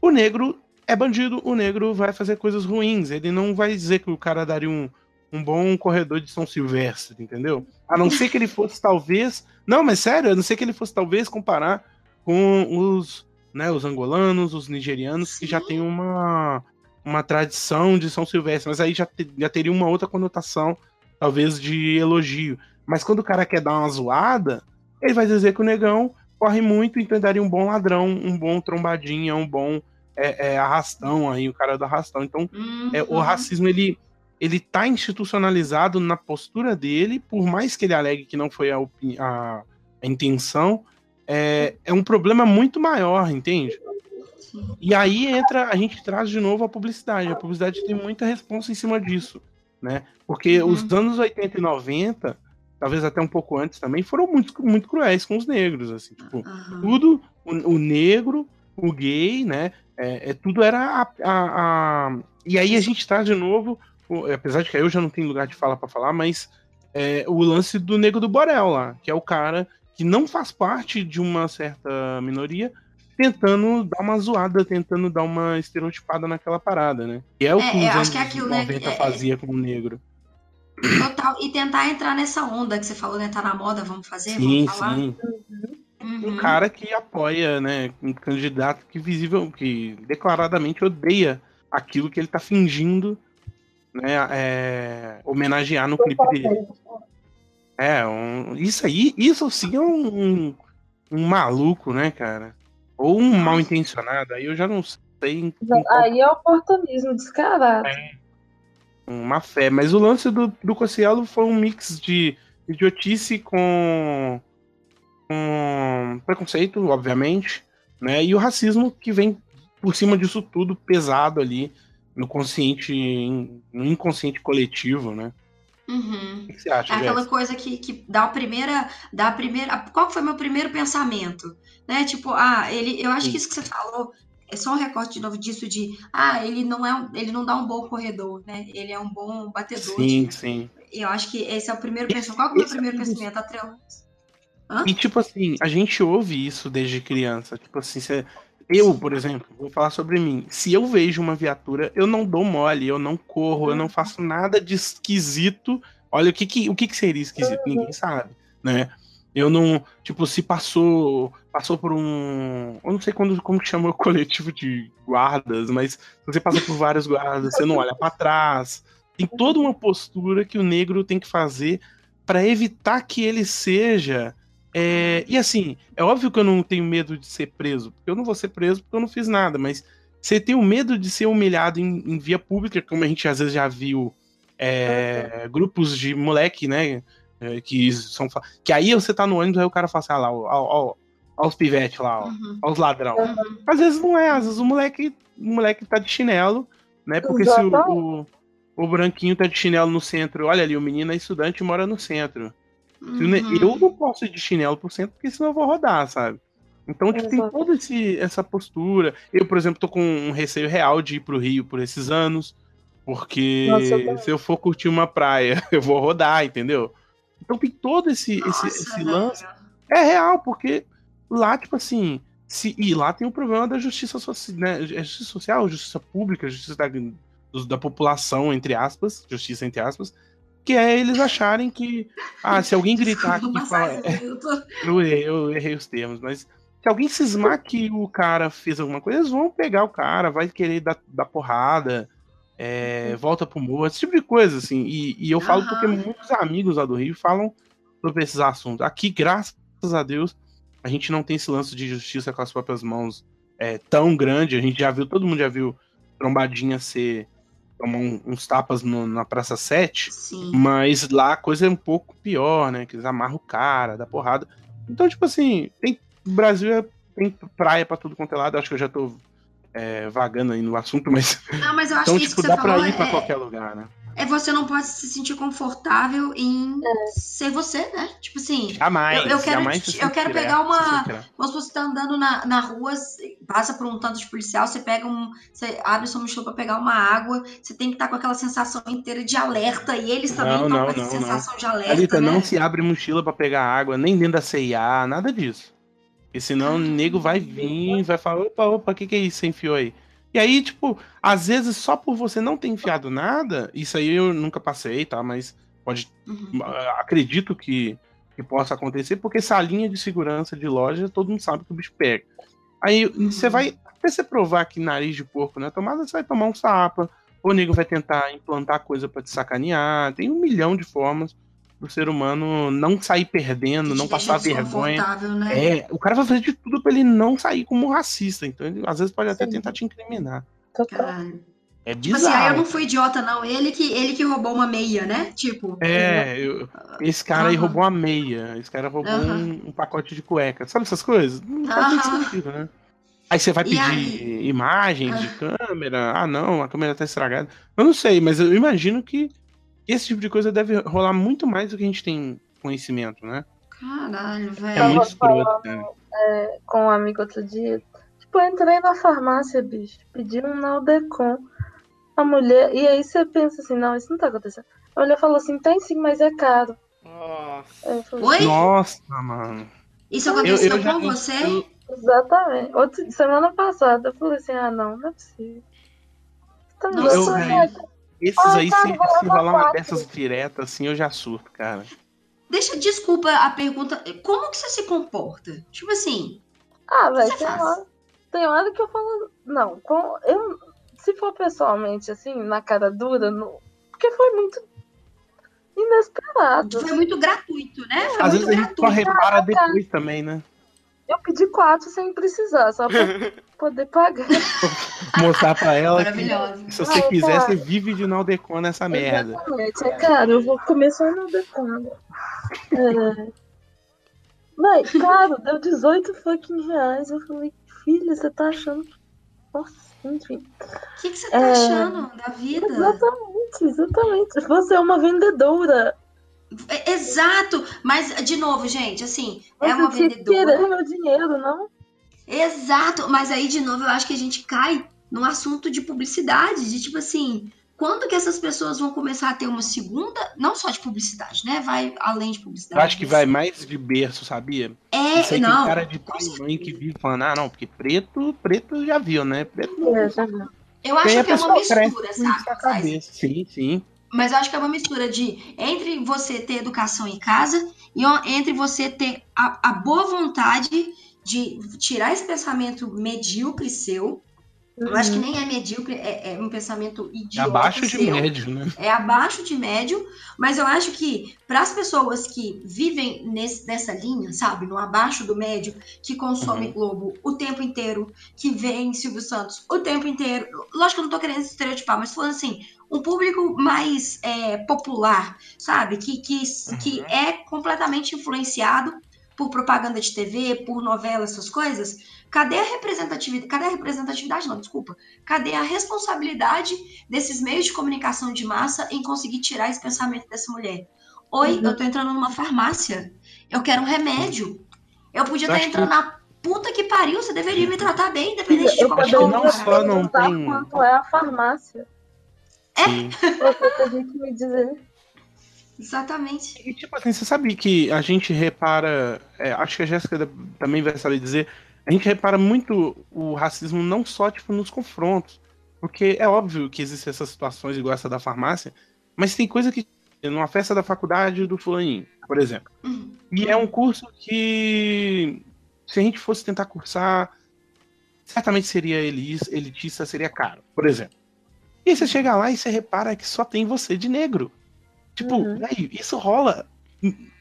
o negro é bandido, o negro vai fazer coisas ruins. Ele não vai dizer que o cara daria um, um bom corredor de São Silvestre, entendeu? A não ser que ele fosse, talvez. Não, mas sério, a não ser que ele fosse, talvez, comparar com os, né, os angolanos, os nigerianos, que já Sim. tem uma, uma tradição de São Silvestre, mas aí já, te- já teria uma outra conotação, talvez, de elogio. Mas quando o cara quer dar uma zoada, ele vai dizer que o negão corre muito, então daria um bom ladrão, um bom trombadinha, um bom é, é arrastão aí, o cara do arrastão. Então, Uhum. é, o racismo, ele, ele tá institucionalizado na postura dele, por mais que ele alegue que não foi a, a- a intenção, é, é um problema muito maior, entende? E aí entra, a gente traz de novo a publicidade. A publicidade tem muita resposta em cima disso, né? Porque Uhum. os anos 80 e 90, talvez até um pouco antes também, foram muito, muito cruéis com os negros, assim, tipo, Aham. tudo, o, o negro, o gay, né? É, é, tudo era a, a- a- E aí a gente traz de novo, apesar de que eu já não tenho lugar de fala pra falar, mas é, o lance do negro do Borel lá, que é o cara que não faz parte de uma certa minoria, tentando dar uma zoada, tentando dar uma estereotipada naquela parada, né? E é o É, que é, os anos que é aquilo, né? 90 É, é. fazia com o negro. Total. E tentar entrar nessa onda que você falou, né? Tá na moda, vamos fazer? Sim, vamos falar? sim. Uhum. um cara que apoia, né, um candidato que visível, que declaradamente odeia aquilo que ele tá fingindo, né, é, homenagear no clipe dele. É, um- isso aí, isso sim é um, um maluco, né, cara? Ou um mal intencionado, aí eu já não sei em, em qual Aí é oportunismo descarado. uma fé. Mas o lance do, do Cossielo foi um mix de idiotice com, com preconceito, obviamente, né? E o racismo que vem por cima disso tudo pesado ali no consciente, no inconsciente coletivo, né? Uhum. O que você acha, É aquela Jéssica? coisa que, que dá a primeira. Dá a primeira. Qual foi meu primeiro pensamento? Né? Tipo, ah, ele. Eu acho que isso que você falou é só um recorte de novo disso de ah, ele não é ele não dá um bom corredor, né? Ele é um bom batedor. Sim, de- sim. Eu acho que esse é o primeiro pensamento. Qual que é o é primeiro dos- pensamento? Atrelado. E tipo assim, a gente ouve isso desde criança. Tipo assim, cê- eu, por exemplo, vou falar sobre mim. Se eu vejo uma viatura, eu não dou mole, eu não corro, eu não faço nada de esquisito. Olha, o que que, o que, que seria esquisito? Ninguém sabe, né? Eu não, tipo, se passou, passou por um, eu não sei quando, como que chama o coletivo de guardas, mas você passa por vários guardas, você não olha pra trás. Tem toda uma postura que o negro tem que fazer para evitar que ele seja é, e assim, é óbvio que eu não tenho medo de ser preso, porque eu não vou ser preso porque eu não fiz nada, mas você tem o medo de ser humilhado em, em via pública, como a gente às vezes já viu é, grupos de moleque, né? É, que são. fa- Que aí você tá no ônibus, aí o cara fala assim, ah lá, ó, ó, ó os pivetes lá, ó, Uhum. ó os ladrão. Uhum. Às vezes não é, às vezes o moleque, o moleque tá de chinelo, né? Porque se o, o, o branquinho tá de chinelo no centro, olha ali, o menino é estudante e mora no centro. Uhum. Eu não posso ir de chinelo pro centro, porque senão eu vou rodar, sabe? Então, tipo, tem toda esse, essa postura. Eu, por exemplo, tô com um receio real de ir pro Rio por esses anos. Porque Nossa, se eu for curtir uma praia, eu vou rodar, entendeu? Então tem todo esse, esse, Nossa, esse velho. lance. É real, porque lá, tipo assim. Se, e lá tem o problema da justiça, né, é justiça social, justiça pública, justiça da, da população, entre aspas, justiça entre aspas, que é eles acharem que. Ah, se alguém gritar aqui mas é, eu eu errei os termos, mas se alguém cismar que o cara fez alguma coisa, eles vão pegar o cara, vai querer dar, dar porrada, é, volta pro morro, esse tipo de coisa, assim. E, e eu falo Aham. porque muitos amigos lá do Rio falam sobre esses assuntos. Aqui, graças a Deus, a gente não tem esse lance de justiça com as próprias mãos é, tão grande. A gente já viu, todo mundo já viu trombadinha ser. tomar um- uns tapas no- na Praça 7. Sim. Mas lá a coisa é um pouco pior, né? Que eles amarram o cara, dá porrada. Então, tipo assim, tem, o Brasil é- tem praia pra tudo quanto é lado. Acho que eu já tô é, vagando aí no assunto, mas. Não, mas eu acho Então, que isso tipo, que dá você pra falou ir pra é, qualquer lugar, né? é você não pode se sentir confortável em ser você, né? Tipo assim, Jamais. Eu- eu quero jamais se eu quero pegar uma- se. Vamos supor, você tá andando na, na rua, passa por um tanto de policial, você pega um. Você abre sua mochila pra pegar uma água, você tem que estar com aquela sensação inteira de alerta, e eles também Não, estão não, com essa não, não. sensação de alerta. Thalita, né? não se abre mochila pra pegar água, nem dentro da CIA, nada disso. Porque senão o nego vai vir, vai falar, opa, opa, o que, que é isso que você enfiou aí? E aí, tipo, às vezes só por você não ter enfiado nada, isso aí eu nunca passei, tá? Mas pode. Uhum. ah, Acredito que, que possa acontecer, porque essa linha de segurança de loja, todo mundo sabe que o bicho pega. Aí Uhum. você vai. Até você provar que nariz de porco na tomada, você vai tomar um sapa. Ou o nego vai tentar implantar coisa pra te sacanear. Tem um milhão de formas do ser humano não sair perdendo, Que não passar vergonha. desconfortável, né? É, o cara vai fazer de tudo pra ele não sair como racista. Então, ele às vezes pode até Sim. tentar te incriminar. Caralho. É Tipo assim, ah, eu bizarro. não fui idiota, não. Ele que, ele que roubou uma meia, né? Tipo. É, eu- esse cara aí Aham. roubou uma meia. Esse cara roubou Aham. um, um pacote de cueca. Sabe essas coisas? Não faz sentido, né? Aí você vai E pedir aí? imagens de câmera. Ah, não, a câmera tá estragada. Eu não sei, mas eu imagino que esse tipo de coisa deve rolar muito mais do que a gente tem conhecimento, né? Caralho, É velho. muito escroto, cara. com um amigo outro dia. Tipo, eu entrei na farmácia, bicho, pedi um Naldecon. A mulher. E aí você pensa assim, não, isso não tá acontecendo. A mulher falou assim, tem sim, mas é caro. Nossa. Eu falei, Oi? Nossa, mano. Isso Eu, aconteceu eu já com você? eu- Exatamente. Outra, semana passada eu falei assim, ah não, não é possível. Tá me Nossa, remédio. Esses Ai, aí, cara, se, se rolar uma dessas diretas, assim, eu já surto, cara. Deixa, desculpa a pergunta. Como que você se comporta? Tipo assim, Ah, velho, tem hora, tem hora que eu falo, não, com, eu, se for pessoalmente, assim, na cara dura, não, porque foi muito inesperado. foi muito gratuito, né? Foi Às muito vezes a gente só gratuito. repara depois também, né? Eu pedi quatro sem precisar, só pra poder pagar. Mostrar pra ela que Maravilhosa. se você Ah, quiser, tá. você vive de Naldecon nessa merda. Exatamente. É, cara, eu vou começar no decano. É... Cara, deu 18 fucking reais. Eu falei, filha, você tá achando que. Nossa, enfim. O que, que você tá É. achando da vida? Exatamente, exatamente. Você é uma vendedora. É- Exato, mas de novo, gente, assim, é Você uma tinha que vendedora. querer meu dinheiro, não? Exato, mas aí de novo eu acho que a gente cai num assunto de publicidade, de tipo assim, quando que essas pessoas vão começar a ter uma segunda, não só de publicidade, né? Vai além de publicidade. Eu acho que mas- vai mais de berço, sabia? É, Isso aí não. tem cara de pai e mãe que vive falando, ah, não, porque preto, preto já viu, né? Preto não. É, já viu. Eu acho que é uma mistura, sabe? Cabeça. Sim, sim. Mas eu acho que é uma mistura de entre você ter educação em casa e entre você ter a, a boa vontade de tirar esse pensamento medíocre seu. Eu acho que nem é medíocre, é, é um pensamento É idiota. abaixo de seu. médio, né? é abaixo de médio, mas eu acho que para as pessoas que vivem nesse, nessa linha, sabe, no abaixo do médio, que consomem Globo o tempo inteiro, que veem Silvio Santos o tempo inteiro, lógico que eu não tô querendo estereotipar, mas falando assim, um público mais é, popular, sabe, que, que, que Uhum. é completamente influenciado por propaganda de TV, por novela, essas coisas, cadê a representatividade? Cadê a representatividade? Não, desculpa. Cadê a responsabilidade desses meios de comunicação de massa em conseguir tirar esse pensamento dessa mulher? Oi, Uhum. eu tô entrando numa farmácia. Eu quero um remédio. Eu podia Eu estar acho entrando na puta que pariu. Você deveria me tratar bem, independente de Eu qualquer acho que poderia não só não perguntar tem- quanto é a farmácia. Sim. Você teria que me dizer. Exatamente. E tipo assim, você sabe que a gente repara. é, acho que a Jéssica também vai saber dizer. A gente repara muito o racismo não só tipo, nos confrontos. Porque é óbvio que existem essas situações igual essa da farmácia, mas tem coisa que. Numa festa da faculdade do Fulaninho, por exemplo. Uhum. E é um curso que, se a gente fosse tentar cursar, certamente seria elis- elitista, seria caro, por exemplo. E você chega lá e você repara que só tem você de negro. Tipo, Uhum. velho, isso rola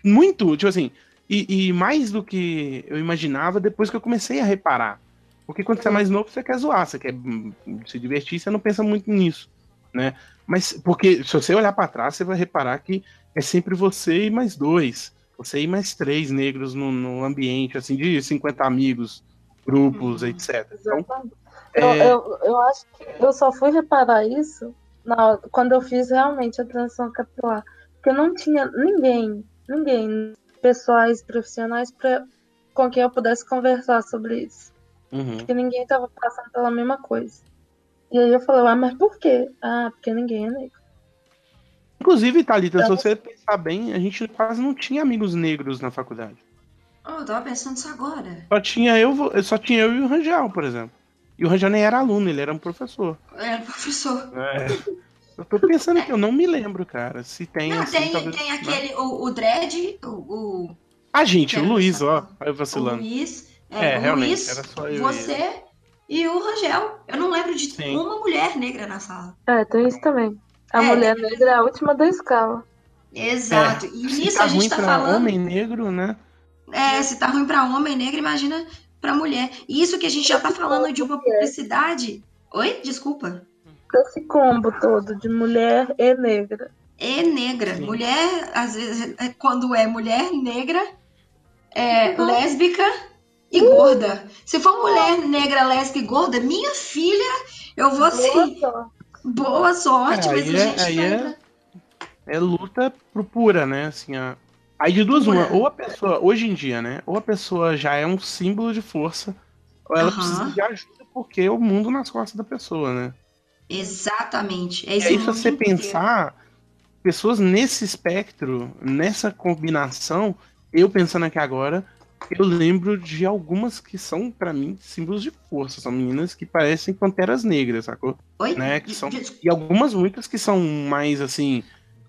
muito, tipo assim, e, e mais do que eu imaginava depois que eu comecei a reparar. Porque quando você é mais novo, você quer zoar, você quer hum, se divertir, você não pensa muito nisso, né? Mas, porque se você olhar pra trás, você vai reparar que é sempre você e mais dois. Você e mais três negros no, no ambiente, assim, de 50 amigos, grupos, Uhum. etc. Então, Exatamente. é, Eu, eu, eu acho que eu só fui reparar isso na, quando eu fiz realmente a transição capilar. Porque não tinha ninguém, ninguém, pessoais, profissionais, pra, com quem eu pudesse conversar sobre isso. uhum. Porque ninguém estava passando pela mesma coisa. E aí eu falei, ah, mas por quê? Ah, porque ninguém é negro. Inclusive, Thalita, se Então- você pensar bem, a gente quase não tinha amigos negros na faculdade. Oh, eu tava pensando isso agora. Só tinha eu, só tinha eu e o Rangel, por exemplo. E o Rangel nem era aluno, ele era um professor. É, professor. Eu tô pensando que eu não me lembro, cara. Se tem Não, assim, tem, talvez- tem né? aquele, o, o Dredd, o, o, Ah, gente, o Luiz, pensar. ó. Aí eu o vacilando. Luiz, É, é, o realmente, Luiz, era só eu e você e o Rangel. Eu não lembro de Sim. uma mulher negra na sala. É, tem isso também. A É. mulher negra é a última da escala. Exato. E Se nisso tá a gente ruim tá pra falando. homem negro, né? É, se tá ruim pra homem negro, imagina pra mulher. E isso que a gente já tá falando de uma publicidade. Oi? Desculpa. Esse combo todo de mulher e negra. É negra. Sim. Mulher, às vezes, é- quando é mulher negra, é lésbica e gorda. Se for mulher negra, lésbica e gorda, minha filha, eu vou assim. Boa sorte. Boa sorte, É, mas aí a é- gente aí tá é- entrando- É luta pro pura, né? Assim, a... Aí de duas uma, ou a pessoa, hoje em dia, né? Ou a pessoa já é um símbolo de força, ou ela Aham. precisa de ajuda porque é o mundo nas costas da pessoa, né? Exatamente. É E esse aí, se você inteiro. pensar, pessoas nesse espectro, nessa combinação, eu pensando aqui agora, eu lembro de algumas que são, pra mim, símbolos de força. São meninas que parecem panteras negras, sacou? Oi? né, que são- E algumas muitas que são mais assim.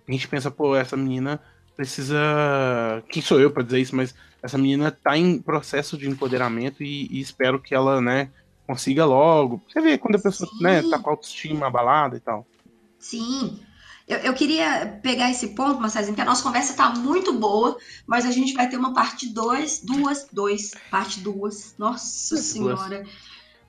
A gente pensa, pô, essa menina precisa. Quem sou eu pra dizer isso? Mas essa menina tá em processo de empoderamento e, e espero que ela, né, consiga logo. Você vê quando a pessoa, Sim. né, tá com a autoestima abalada e tal. Sim. Eu, eu queria pegar esse ponto, Marcelinho, que a nossa conversa tá muito boa, mas a gente vai ter uma parte 2, duas, dois, parte duas. Nossa Senhora.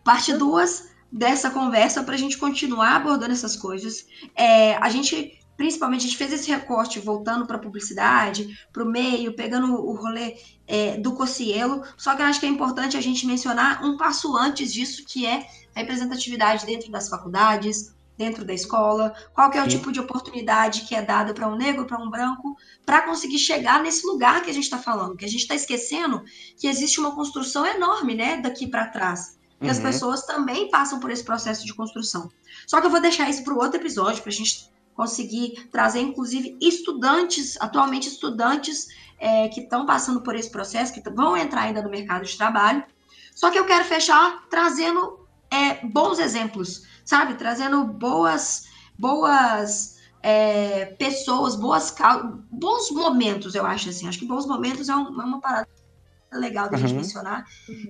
Parte duas dessa conversa para a gente continuar abordando essas coisas. É, a gente, principalmente, a gente fez esse recorte voltando para publicidade, para o meio, pegando o rolê é, do Cocielo. Só que eu acho que é importante a gente mencionar um passo antes disso, que é a representatividade dentro das faculdades, dentro da escola, qual que é o Sim. tipo de oportunidade que é dada para um negro, para um branco, para conseguir chegar nesse lugar que a gente está falando, que a gente está esquecendo que existe uma construção enorme, né, daqui para trás. E as Uhum. pessoas também passam por esse processo de construção. Só que eu vou deixar isso para o outro episódio, para a gente conseguir trazer, inclusive, estudantes, atualmente estudantes é, que estão passando por esse processo, que vão entrar ainda no mercado de trabalho. Só que eu quero fechar trazendo é, bons exemplos, sabe? Trazendo boas, boas é, pessoas, boas bons momentos, eu acho assim. Acho que bons momentos é, é uma parada legal da gente Uhum. mencionar,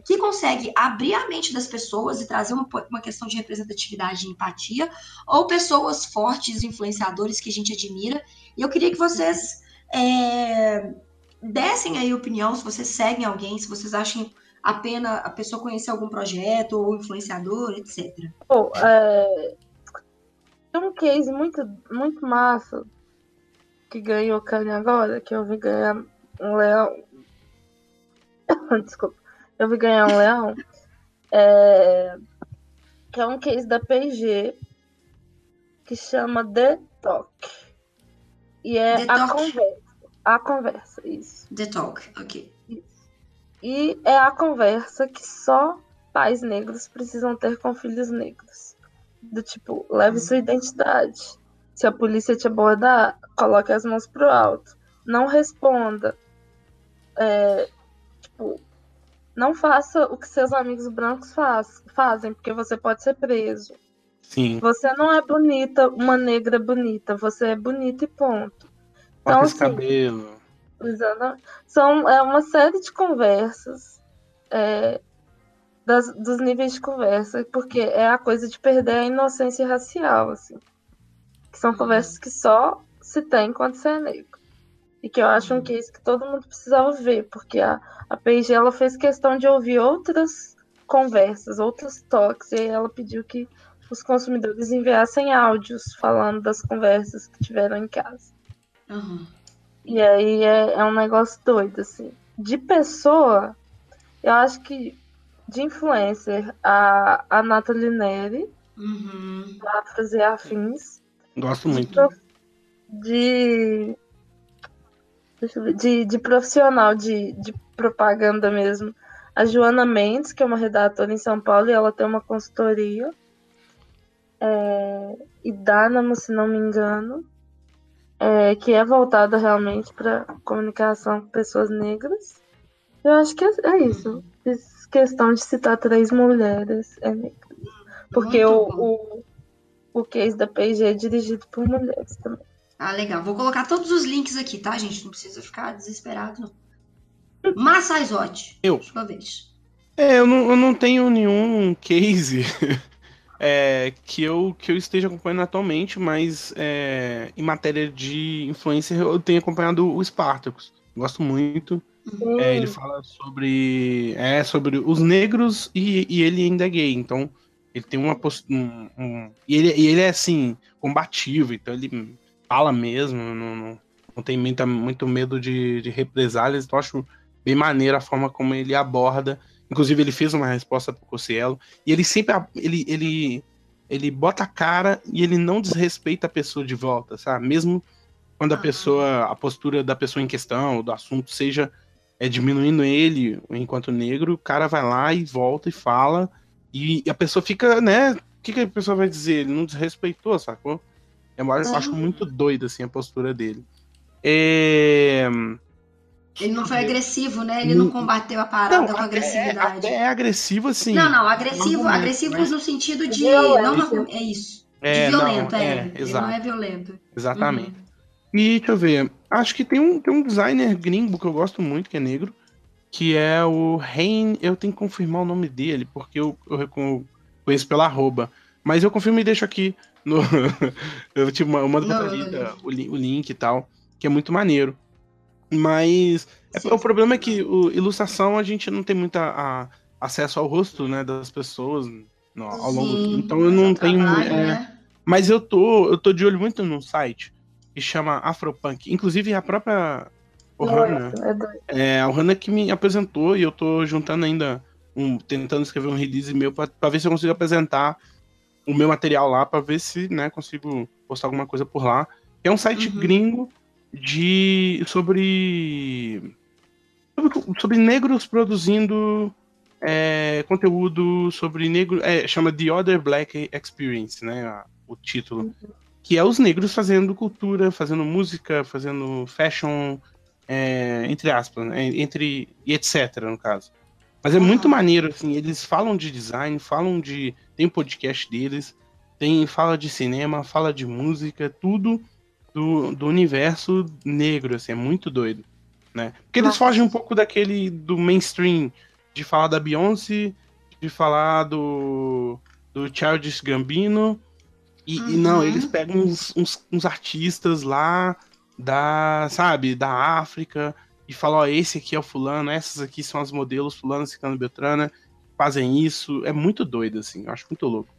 que consegue abrir a mente das pessoas e trazer uma, uma questão de representatividade e empatia, ou pessoas fortes, influenciadores que a gente admira. E eu queria que vocês é, dessem aí opinião, se vocês seguem alguém, se vocês acham a pena a pessoa conhecer algum projeto ou influenciador, etc. Pô, é... Tem um case muito, muito massa que ganhou Kanye agora, que eu vi ganhar um leão. Desculpa. Eu vi ganhar um leão. É... Que é um case da P&G que chama The Talk. E é The a Talk. conversa. A conversa, isso. The Talk, ok. E é a conversa que só pais negros precisam ter com filhos negros. Do tipo, leve sua identidade. Se a polícia te abordar, coloque as mãos pro alto. Não responda. É, tipo, não faça o que seus amigos brancos faz, fazem, porque você pode ser preso. Sim. Você não é bonita, uma negra bonita. Você é bonita e ponto. Então, esse assim, cabelo. Exatamente. São é uma série de conversas é, das- dos níveis de conversa, porque é a coisa de perder a inocência racial, assim. Que são conversas que só se tem quando você é negro. E que eu acho um case que todo mundo precisava ver, porque a, a P&G ela fez questão de ouvir outras conversas, outros toques, e aí ela pediu que os consumidores enviassem áudios falando das conversas que tiveram em casa. Aham. E aí é, é um negócio doido, assim. De pessoa, eu acho que de influencer, a, a Nathalie Neri, Uhum. Afros e Afins, Gosto muito. de. ver, de, de profissional de, de propaganda mesmo. A Joana Mendes, que é uma redatora em São Paulo, e ela tem uma consultoria. É, e Dynamo, se não me engano, é, que é voltada realmente para comunicação com pessoas negras. Eu acho que é, é isso. Fiz questão de citar três mulheres é negra. Porque o, o, o case da P&G é dirigido por mulheres também. Ah, legal. Vou colocar todos os links aqui, tá, gente? Não precisa ficar desesperado, não. Massaizote. Eu. Sua vez. É, eu não, eu não tenho nenhum case é, que, eu, que eu esteja acompanhando atualmente, mas é, em matéria de influencer eu tenho acompanhado o Spartacus. Gosto muito. É, ele fala sobre, é, sobre os negros e, e ele ainda é gay, então ele tem uma postura. Um, um, e, ele, e ele é assim, combativo, então ele fala mesmo, não, não, não tem muita, muito medo de, de represálias, então acho bem maneiro a forma como ele aborda. Inclusive, ele fez uma resposta pro Cossielo, e ele sempre ele, ele, ele bota a cara e ele não desrespeita a pessoa de volta, sabe? Mesmo quando a pessoa, a postura da pessoa em questão, do assunto, seja é, diminuindo ele enquanto negro, o cara vai lá e volta e fala, e a pessoa fica, né? O que, que a pessoa vai dizer? Ele não desrespeitou, sacou? Eu acho muito doido, assim, a postura dele. É... Ele não foi agressivo, né? Ele não combateu a parada não, com agressividade. É, é, agressivo, assim. Não, não, agressivo, não agressivo mas... no sentido de. Não, é isso. É, de violento, não, é. é ele não é violento. Exatamente. Uhum. E deixa eu ver. Acho que tem um, tem um designer gringo que eu gosto muito, que é negro, que é o Rain. Eu tenho que confirmar o nome dele, porque eu, eu conheço pela arroba. Mas eu confirmo e deixo aqui no. eu te mando pra Thalita o, o link e tal, que é muito maneiro. Mas é, o problema é que o, ilustração a gente não tem muito acesso ao rosto né, das pessoas no, ao longo Sim, Então eu não tenho. Trabalho, é, né? Mas eu tô, eu tô de olho muito num site que chama Afropunk. Inclusive a própria Ohana. É, a Ohana que me apresentou e eu tô juntando ainda. Um, tentando escrever um release meu para ver se eu consigo apresentar o meu material lá, para ver se né, consigo postar alguma coisa por lá. É um site uhum. gringo de sobre sobre, sobre negros produzindo é, conteúdo sobre negro é, chama The Other Black Experience né o título uhum. que é os negros fazendo cultura fazendo música fazendo fashion é, entre aspas né, entre e etc no caso mas é muito maneiro assim eles falam de design falam de tem podcast deles tem fala de cinema fala de música tudo do, do universo negro, assim, é muito doido, né? Porque eles fogem um pouco daquele do mainstream, de falar da Beyoncé, de falar do, do Childish Gambino, e, uhum. e não, eles pegam uns, uns, uns, artistas lá da, sabe, da África, e falam, ó, esse aqui é o fulano, essas aqui são as modelos, fulano, ciclano, beltrana, fazem isso, é muito doido, assim, eu acho muito louco.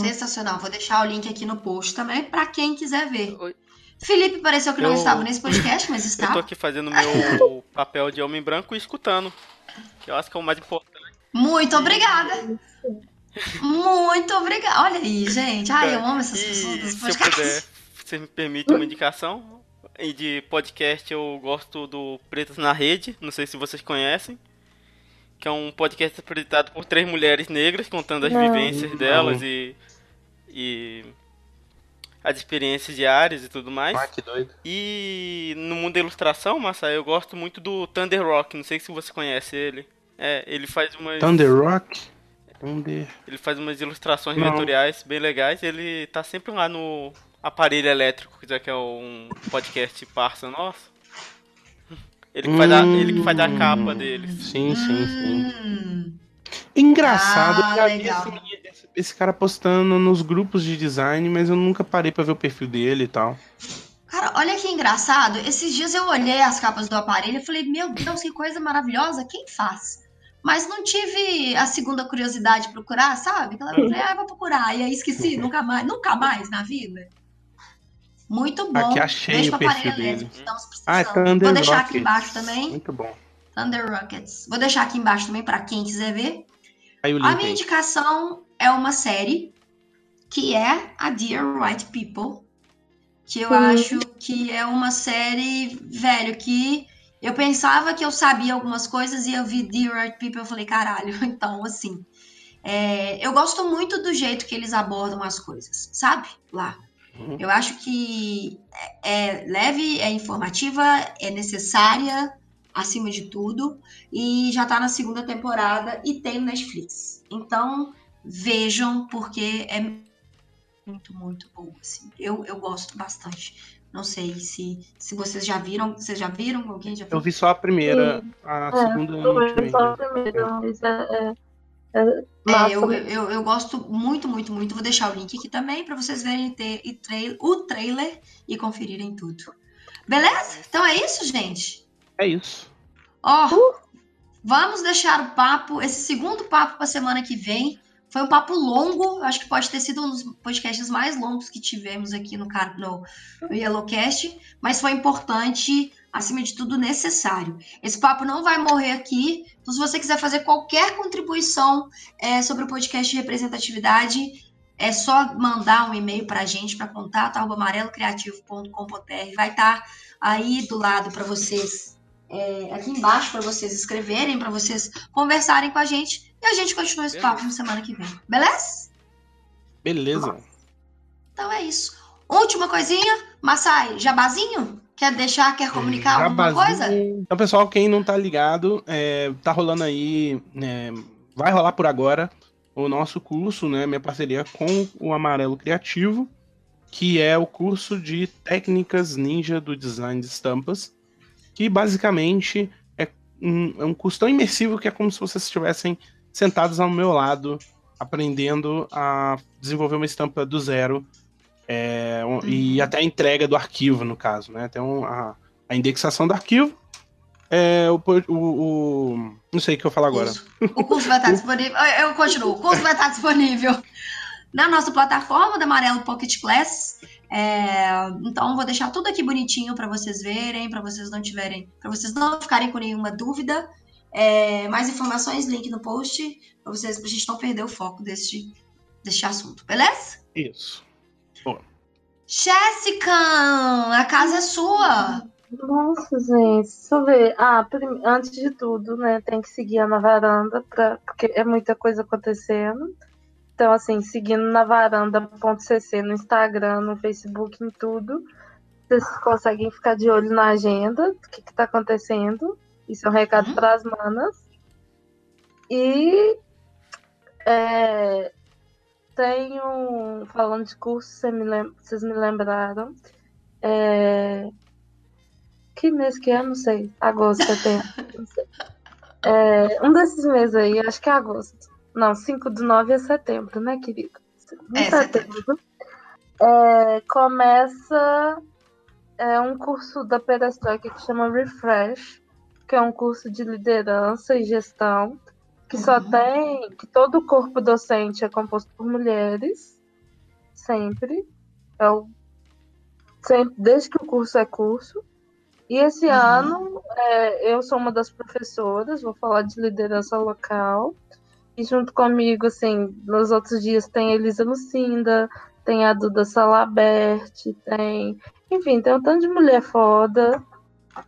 Sensacional. Vou deixar o link aqui no post também para quem quiser ver. Oi. Felipe pareceu que não estava nesse podcast, mas está. Eu tô aqui fazendo meu papel de homem branco e escutando. Que eu acho que é o mais importante. Muito obrigada. Muito obrigada. Olha aí, gente. Ai, eu amo essas e, pessoas dos podcasts. Se eu puder, você me permite uma indicação? E de podcast eu gosto do Pretas na Rede. Não sei se vocês conhecem que é um podcast apresentado por três mulheres negras contando as não. vivências delas e, e as experiências diárias e tudo mais. Ah, que doido. E no mundo da ilustração, Massa, eu gosto muito do Thunder Rock, não sei se você conhece ele. É, ele faz umas. Thunder Rock? Thunder. Ele faz umas ilustrações não. vetoriais bem legais. Ele tá sempre lá no Aparelho Elétrico, já que é um podcast parça nosso. Ele que, faz a, ele que faz a capa deles. Sim, sim, sim. Hum. Engraçado, ah, eu já vi esse, esse, cara postando nos grupos de design, mas eu nunca parei para ver o perfil dele e tal. Cara, olha que engraçado. Esses dias eu olhei as capas do aparelho e falei, meu Deus, que coisa maravilhosa, quem faz? Mas não tive a segunda curiosidade de procurar, sabe? Eu falei, ah, vou procurar. E aí esqueci, nunca mais, nunca mais na vida. Muito bom. Aqui achei Beijo o perfil dele. Ah, é Thunder Vou deixar Rockets. aqui embaixo também. Muito bom. Thunder Rockets. Vou deixar aqui embaixo também para quem quiser ver. a minha indicação é uma série que é a Dear White People, que eu acho que é uma série, velho, que eu pensava que eu sabia algumas coisas e eu vi Dear White People, eu falei, caralho, então, assim, é, eu gosto muito do jeito que eles abordam as coisas, sabe? Lá. Uhum. Eu acho que é, é leve, é informativa, é necessária, acima de tudo, e já tá na segunda temporada e tem no Netflix. Então, vejam, porque é muito, muito bom. Assim. Eu, eu gosto bastante. Não sei se, se vocês já viram. Vocês já viram? Alguém já viu? Eu vi só a primeira. A é, segunda eu vi só a primeira, mas é, é É, É, eu, eu, eu gosto muito, muito, muito. Vou deixar o link aqui também para vocês verem te- e trai- o trailer e conferirem tudo. Beleza? Então é isso, gente. É isso. Ó, vamos deixar o papo, esse segundo papo para semana que vem. Foi um papo longo, acho que pode ter sido um dos podcasts mais longos que tivemos aqui no, no, no Yellowcast, mas foi importante, acima de tudo, necessário. Esse papo não vai morrer aqui, então se você quiser fazer qualquer contribuição é, sobre o podcast de representatividade, é só mandar um e-mail para a gente, para contato, arroba amarelocreativo.com.br. Vai estar aí do lado para vocês é, aqui embaixo para vocês escreverem, para vocês conversarem com a gente e a gente continua esse papo na semana que vem. Beleza? Beleza. Então é isso. Última coisinha, Massai, jabazinho? Quer deixar, quer comunicar alguma Jabazinho. coisa? Então, pessoal, quem não tá ligado, é, tá rolando aí, é, vai rolar por agora o nosso curso, né, minha parceria com o Amarelo Criativo, que é o curso de técnicas ninja do design de estampas, que basicamente é um, é um curso tão imersivo que é como se vocês estivessem sentados ao meu lado, aprendendo a desenvolver uma estampa do zero, é, um- e até a entrega do arquivo, no caso, né, até um, a, a indexação do arquivo, é, o, o, o- não sei o que eu falo agora. O curso vai estar disponível. Eu eu continuo. O curso vai estar disponível na nossa plataforma da Amarelo Pocket Class. É, então vou deixar tudo aqui bonitinho para vocês verem, para vocês não tiverem, para vocês não ficarem com nenhuma dúvida. É, mais informações, link no post, para vocês, pra gente não perder o foco deste, deste assunto, beleza? Isso. Jéssica, a casa é sua. Nossa, gente, deixa eu ver. Ah, prim- antes de tudo, né, tem que seguir a na varanda, pra... porque é muita coisa acontecendo. Então, assim, seguindo na varanda.cc no Instagram, no Facebook, em tudo, vocês conseguem ficar de olho na agenda do que, que tá acontecendo. Isso é um recado Uhum. para as manas. E é, tenho, falando de curso, cê me lem- vocês me lembraram. É, que mês que é? Não sei. Agosto, setembro. Não sei. É, um desses meses aí, acho que é agosto. Não, 5 do 9 é setembro, né, querida? Em É, setembro. É, começa é, um curso da Perestroika que chama Refresh, que é um curso de liderança e gestão, que só Uhum. tem. que todo o corpo docente é composto por mulheres, sempre. É o, sempre desde que o curso é curso. E esse Uhum. ano é, eu sou uma das professoras, vou falar de liderança local. E junto comigo, assim, nos outros dias tem a Elisa Lucinda, tem a Duda Salabert, tem. Enfim, tem um tanto de mulher foda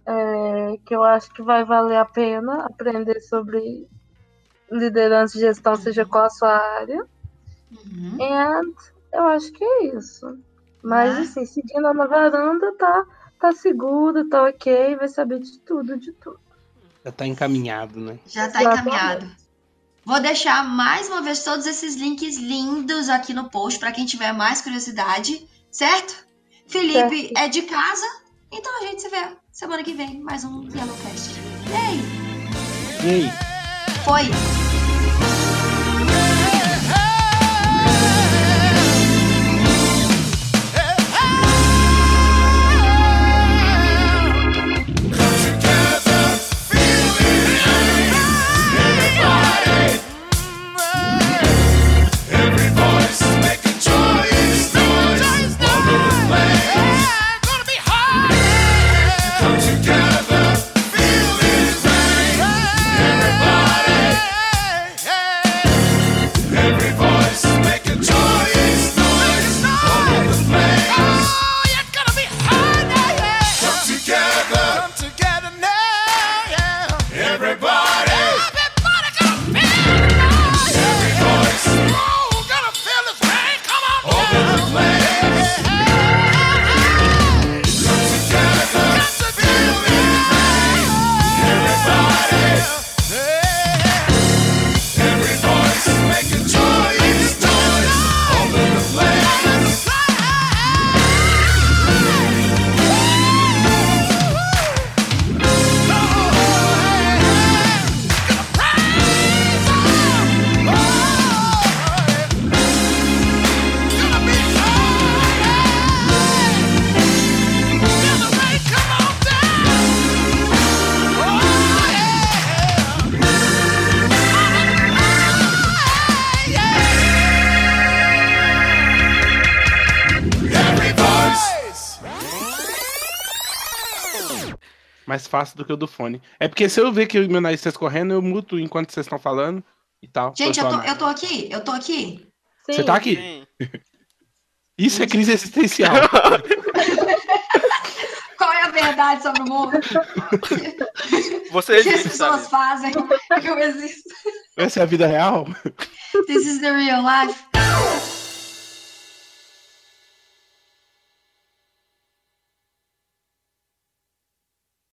é, que eu acho que vai valer a pena aprender sobre liderança e gestão, seja qual a sua área. Uhum. And eu acho que é isso. Mas, Ah. assim, seguindo na varanda, tá, tá seguro, tá ok, vai saber de tudo, de tudo. Já tá encaminhado, né? Já tá Exatamente. encaminhado. Vou deixar mais uma vez todos esses links lindos aqui no post para quem tiver mais curiosidade, certo? Felipe é de casa, então a gente se vê semana que vem, mais um Yellowcast. E aí? E aí? Foi! Fácil do que o do fone. É porque se eu ver que o meu nariz está escorrendo, eu muto enquanto vocês estão falando e tal. Gente, eu tô, eu tô aqui, eu tô aqui. Sim. Você tá aqui? Sim. Isso é crise existencial. Qual é a verdade sobre o mundo? Você O que as existe, pessoas sabe? fazem? Eu existo. Essa é a vida real? This is the real life.